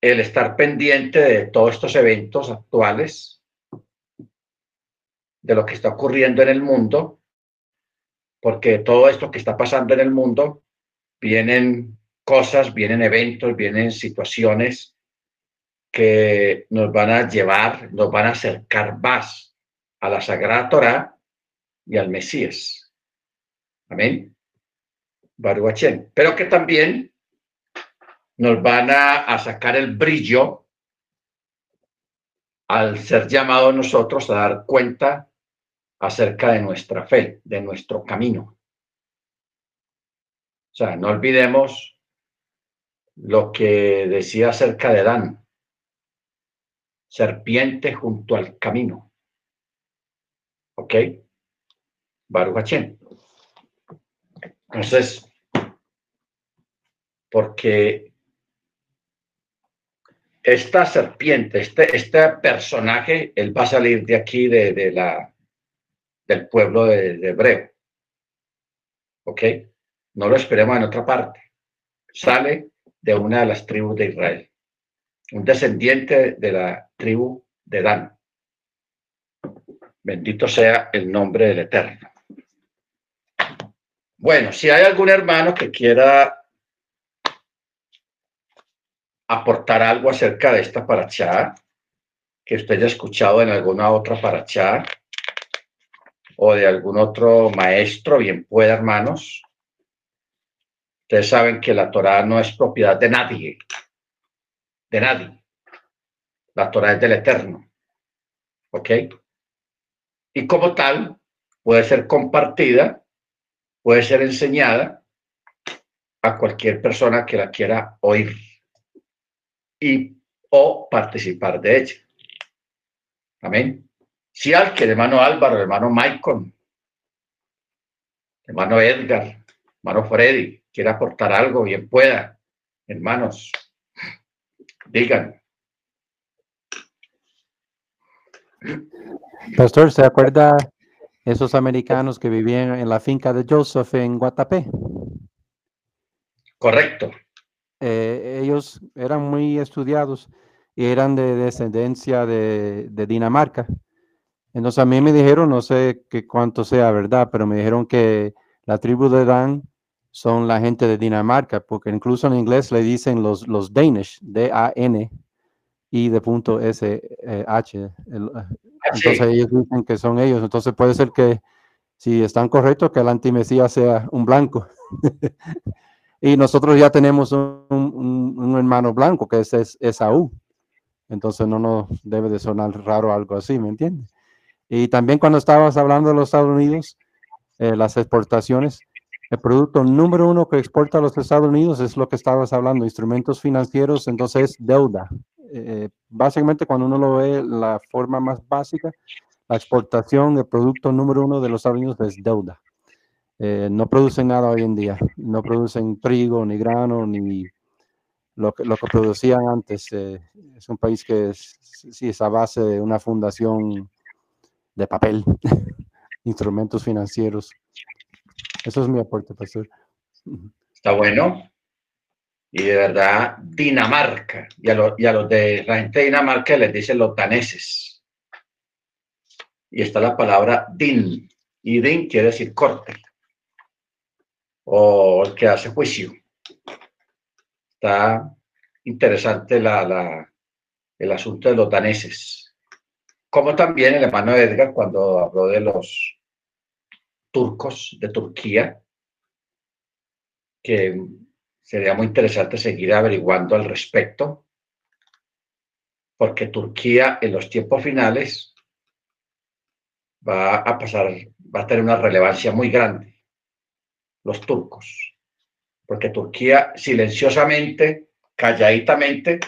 el estar pendiente de todos estos eventos actuales, de lo que está ocurriendo en el mundo, porque todo esto que está pasando en el mundo, vienen cosas, vienen eventos, vienen situaciones que nos van a llevar, nos van a acercar más a la Sagrada Torah y al Mesías. Amén. Baruachén. Pero que también nos van a, sacar el brillo al ser llamados nosotros a dar cuenta acerca de nuestra fe, de nuestro camino. O sea, no olvidemos lo que decía acerca de Dan, serpiente junto al camino. ¿Ok? Baruch entonces, porque esta serpiente, este, este personaje, él va a salir de aquí, de, la, del pueblo de, de, Hebreo. ¿Ok? No lo esperemos en otra parte. Sale de una de las tribus de Israel. Un descendiente de la tribu de Dan. Bendito sea el nombre del Eterno. Bueno, si hay algún hermano que quiera aportar algo acerca de esta paracha, que usted haya escuchado en alguna otra paracha, o de algún otro maestro, bien pueda, hermanos. Ustedes saben que la Torah no es propiedad de nadie, de nadie. La Torah es del Eterno. ¿Ok? Y como tal, puede ser compartida puede ser enseñada a cualquier persona que la quiera oír y o participar de ella. Amén. Si alguien, hermano Álvaro, hermano Michael, hermano Edgar, hermano Freddy, quiere aportar algo, bien pueda, hermanos, digan. Pastor, ¿se acuerda esos americanos que vivían en la finca de Joseph en Guatapé? Correcto. Eh, ellos eran muy estudiados y eran de descendencia de, Dinamarca. Entonces a mí me dijeron, no sé qué cuánto sea verdad, pero me dijeron que la tribu de Dan son la gente de Dinamarca, porque incluso en inglés le dicen los, los Danish, D-A-N, y de punto S-H. Entonces ellos dicen que son ellos. Entonces puede ser que, si están correctos, que el antimesías sea un blanco. *laughs* y nosotros ya tenemos un, hermano blanco que es, Esaú. Entonces no nos debe de sonar raro algo así, ¿me entiendes? Y también cuando estabas hablando de los Estados Unidos, eh, las exportaciones, el producto número uno que exporta a los Estados Unidos es lo que estabas hablando, instrumentos financieros, entonces deuda. Eh, básicamente cuando uno lo ve, la forma más básica, la exportación, el producto número uno de los Estados es deuda. Eh, no producen nada hoy en día, no producen trigo, ni grano, ni lo que, lo que producían antes. Eh, es un país que es, sí, es a base de una fundación de papel, *laughs* instrumentos financieros. Eso es mi aporte, pastor. Está bueno y de verdad Dinamarca, y a, los de la gente de Dinamarca les dicen los daneses. Y está la palabra din, y din quiere decir corte, o el que hace juicio. Está interesante la, el asunto de los daneses. Como también el hermano Edgar, cuando habló de los turcos de Turquía, que Sería muy interesante seguir averiguando al respecto, porque Turquía en los tiempos finales va a pasar, va a tener una relevancia muy grande, los turcos, porque Turquía silenciosamente, calladitamente,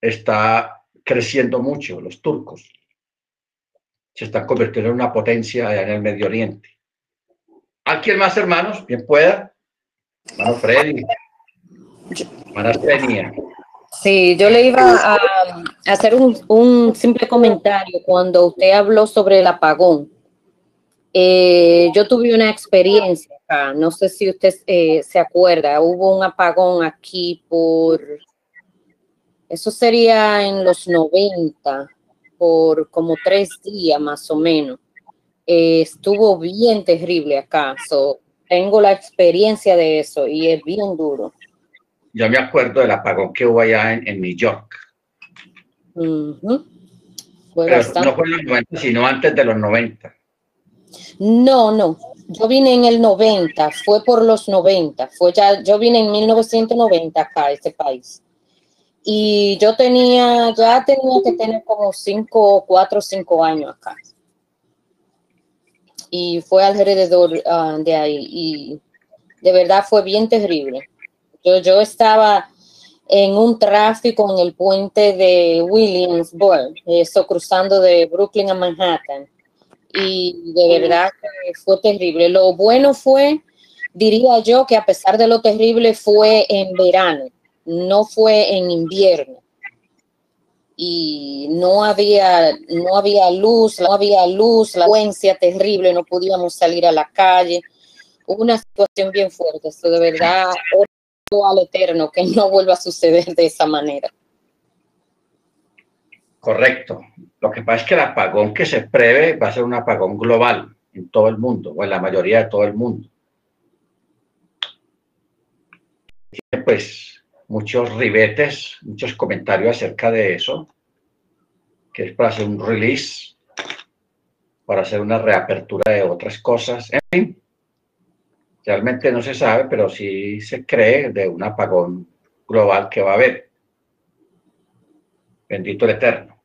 está creciendo mucho, los turcos. Se están convirtiendo en una potencia en el Medio Oriente. ¿Aquí más, hermanos? Bien pueda. Mano Freddy. Sí, yo le iba a, hacer un, simple comentario cuando usted habló sobre el apagón. Eh, yo tuve una experiencia acá, no sé si usted eh, se acuerda, hubo un apagón aquí por, eso sería en los 90, por como tres días más o menos. Eh, estuvo bien terrible acá tengo la experiencia de eso y es bien duro. Yo me acuerdo del apagón que hubo allá en, New York. no fue en los 90, sino antes de los 90. No, no. Yo vine en el 90, fue por los 90. Fue ya, yo vine en 1990 acá a este país. Y yo tenía, ya tenía que tener como 5, 4 o 5 años acá y fue alrededor uh, de ahí y de verdad fue bien terrible. Yo, yo estaba en un tráfico en el puente de Williamsburg, eso cruzando de Brooklyn a Manhattan y de verdad fue terrible. Lo bueno fue, diría yo, que a pesar de lo terrible fue en verano, no fue en invierno y no había, no había luz, no había luz, la frecuencia terrible, no podíamos salir a la calle. Una situación bien fuerte, esto de verdad, oro al eterno que no vuelva a suceder de esa manera. Correcto. Lo que pasa es que el apagón que se prevé va a ser un apagón global en todo el mundo, o en la mayoría de todo el mundo. Pues muchos ribetes, muchos comentarios acerca de eso, que es para hacer un release, para hacer una reapertura de otras cosas. En fin, realmente no se sabe, pero sí se cree de un apagón global que va a haber. Bendito el Eterno.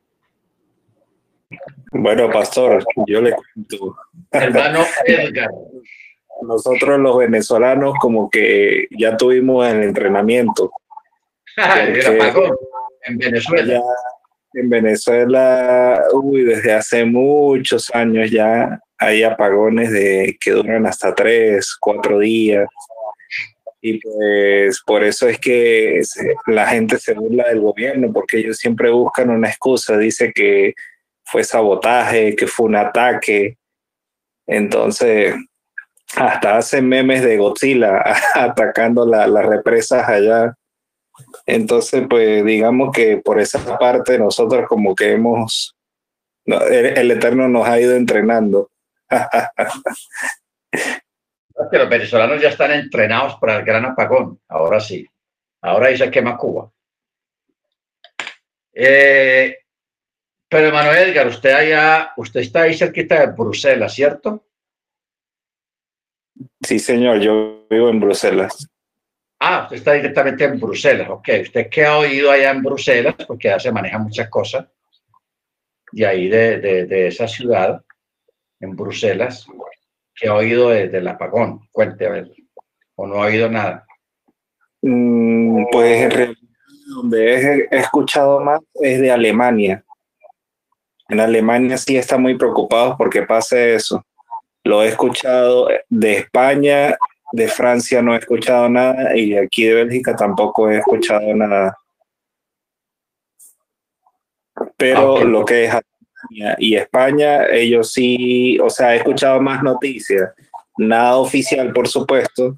Bueno, pastor, yo le cuento. Hermano Edgar. nosotros los venezolanos como que ya tuvimos el entrenamiento. *laughs* en Venezuela. en Venezuela, uy, desde hace muchos años ya hay apagones de que duran hasta tres, cuatro días. Y pues por eso es que la gente se burla del gobierno, porque ellos siempre buscan una excusa. Dice que fue sabotaje, que fue un ataque. Entonces, hasta hacen memes de Godzilla *laughs* atacando las represas allá. Entonces, pues digamos que por esa parte nosotros como que hemos, el, Eterno nos ha ido entrenando. *laughs* que los venezolanos ya están entrenados para el gran apagón, ahora sí. Ahora ahí se quema Cuba. Eh, pero Manuel Edgar, usted allá, usted está ahí cerquita de Bruselas, ¿cierto? Sí, señor, yo vivo en Bruselas. Ah, usted está directamente en Bruselas, ok. ¿Usted qué ha oído allá en Bruselas? Porque ya se maneja muchas cosas. Y ahí de, de, esa ciudad, en Bruselas, ¿qué ha oído del apagón? Cuente, a. ¿O no ha oído nada? Mm, pues en realidad, donde he escuchado más es de Alemania. En Alemania sí está muy preocupado porque pase eso. Lo he escuchado de España, de Francia no he escuchado nada y aquí de Bélgica tampoco he escuchado nada. Pero lo que es Alemania y España, ellos sí, o sea, he escuchado más noticias, nada oficial por supuesto,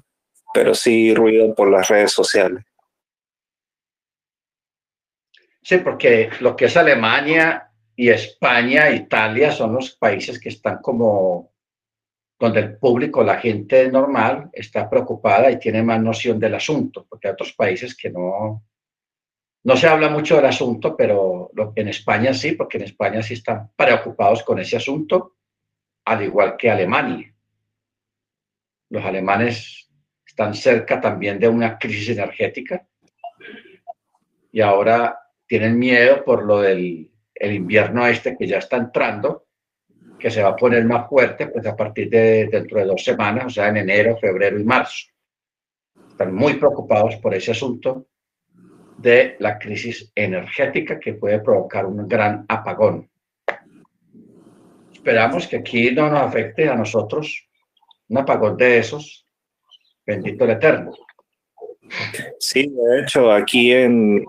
pero sí ruido por las redes sociales. Sí, porque lo que es Alemania y España, Italia son los países que están como donde el público, la gente normal, está preocupada y tiene más noción del asunto, porque hay otros países que no, no se habla mucho del asunto, pero en España sí, porque en España sí están preocupados con ese asunto, al igual que Alemania. Los alemanes están cerca también de una crisis energética y ahora tienen miedo por lo del el invierno este que ya está entrando que se va a poner más fuerte pues a partir de dentro de dos semanas, o sea, en enero, febrero y marzo. Están muy preocupados por ese asunto de la crisis energética que puede provocar un gran apagón. Esperamos que aquí no nos afecte a nosotros un apagón de esos. Bendito el Eterno. Sí, de hecho, aquí en,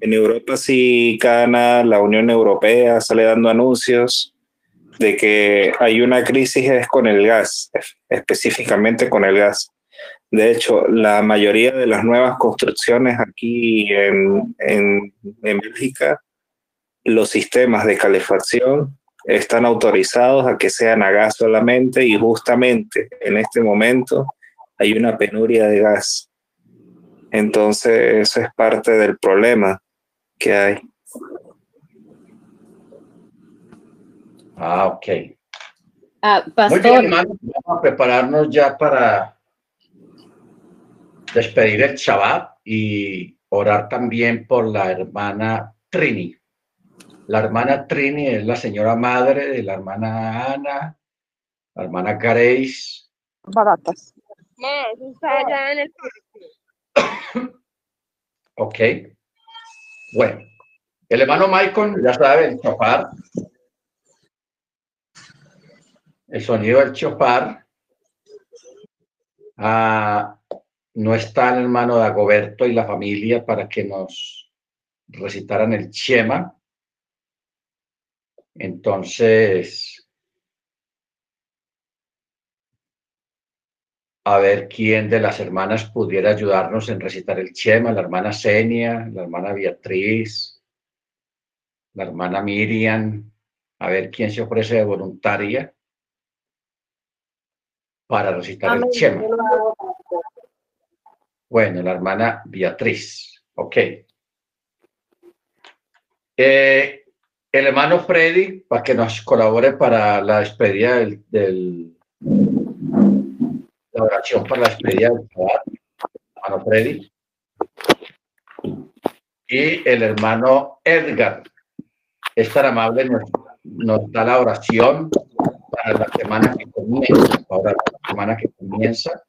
en Europa sí, Cana, la Unión Europea sale dando anuncios de que hay una crisis es con el gas, específicamente con el gas. De hecho, la mayoría de las nuevas construcciones aquí en, en, en Bélgica, los sistemas de calefacción están autorizados a que sean a gas solamente y justamente en este momento hay una penuria de gas. Entonces, eso es parte del problema que hay. Ah, ok. Ah, Muy bien, hermano, vamos a prepararnos ya para despedir el Shabbat y orar también por la hermana Trini. La hermana Trini es la señora madre de la hermana Ana, la hermana Grace. Baratas. No, está allá en el Ok. Bueno, el hermano Michael, ya sabe, el chofar, el sonido del chopar. Ah, no está el hermano de Agoberto y la familia para que nos recitaran el Chema. Entonces, a ver quién de las hermanas pudiera ayudarnos en recitar el Chema, la hermana Senia, la hermana Beatriz, la hermana Miriam, a ver quién se ofrece de voluntaria para recitar el Chema. Bueno, la hermana Beatriz. Ok. Eh, el hermano Freddy, para que nos colabore para la despedida del, la oración para la despedida del hermano Freddy. Y el hermano Edgar es tan amable, nos, nos da la oración para la semana que comienza. Ahora, la semana que comienza,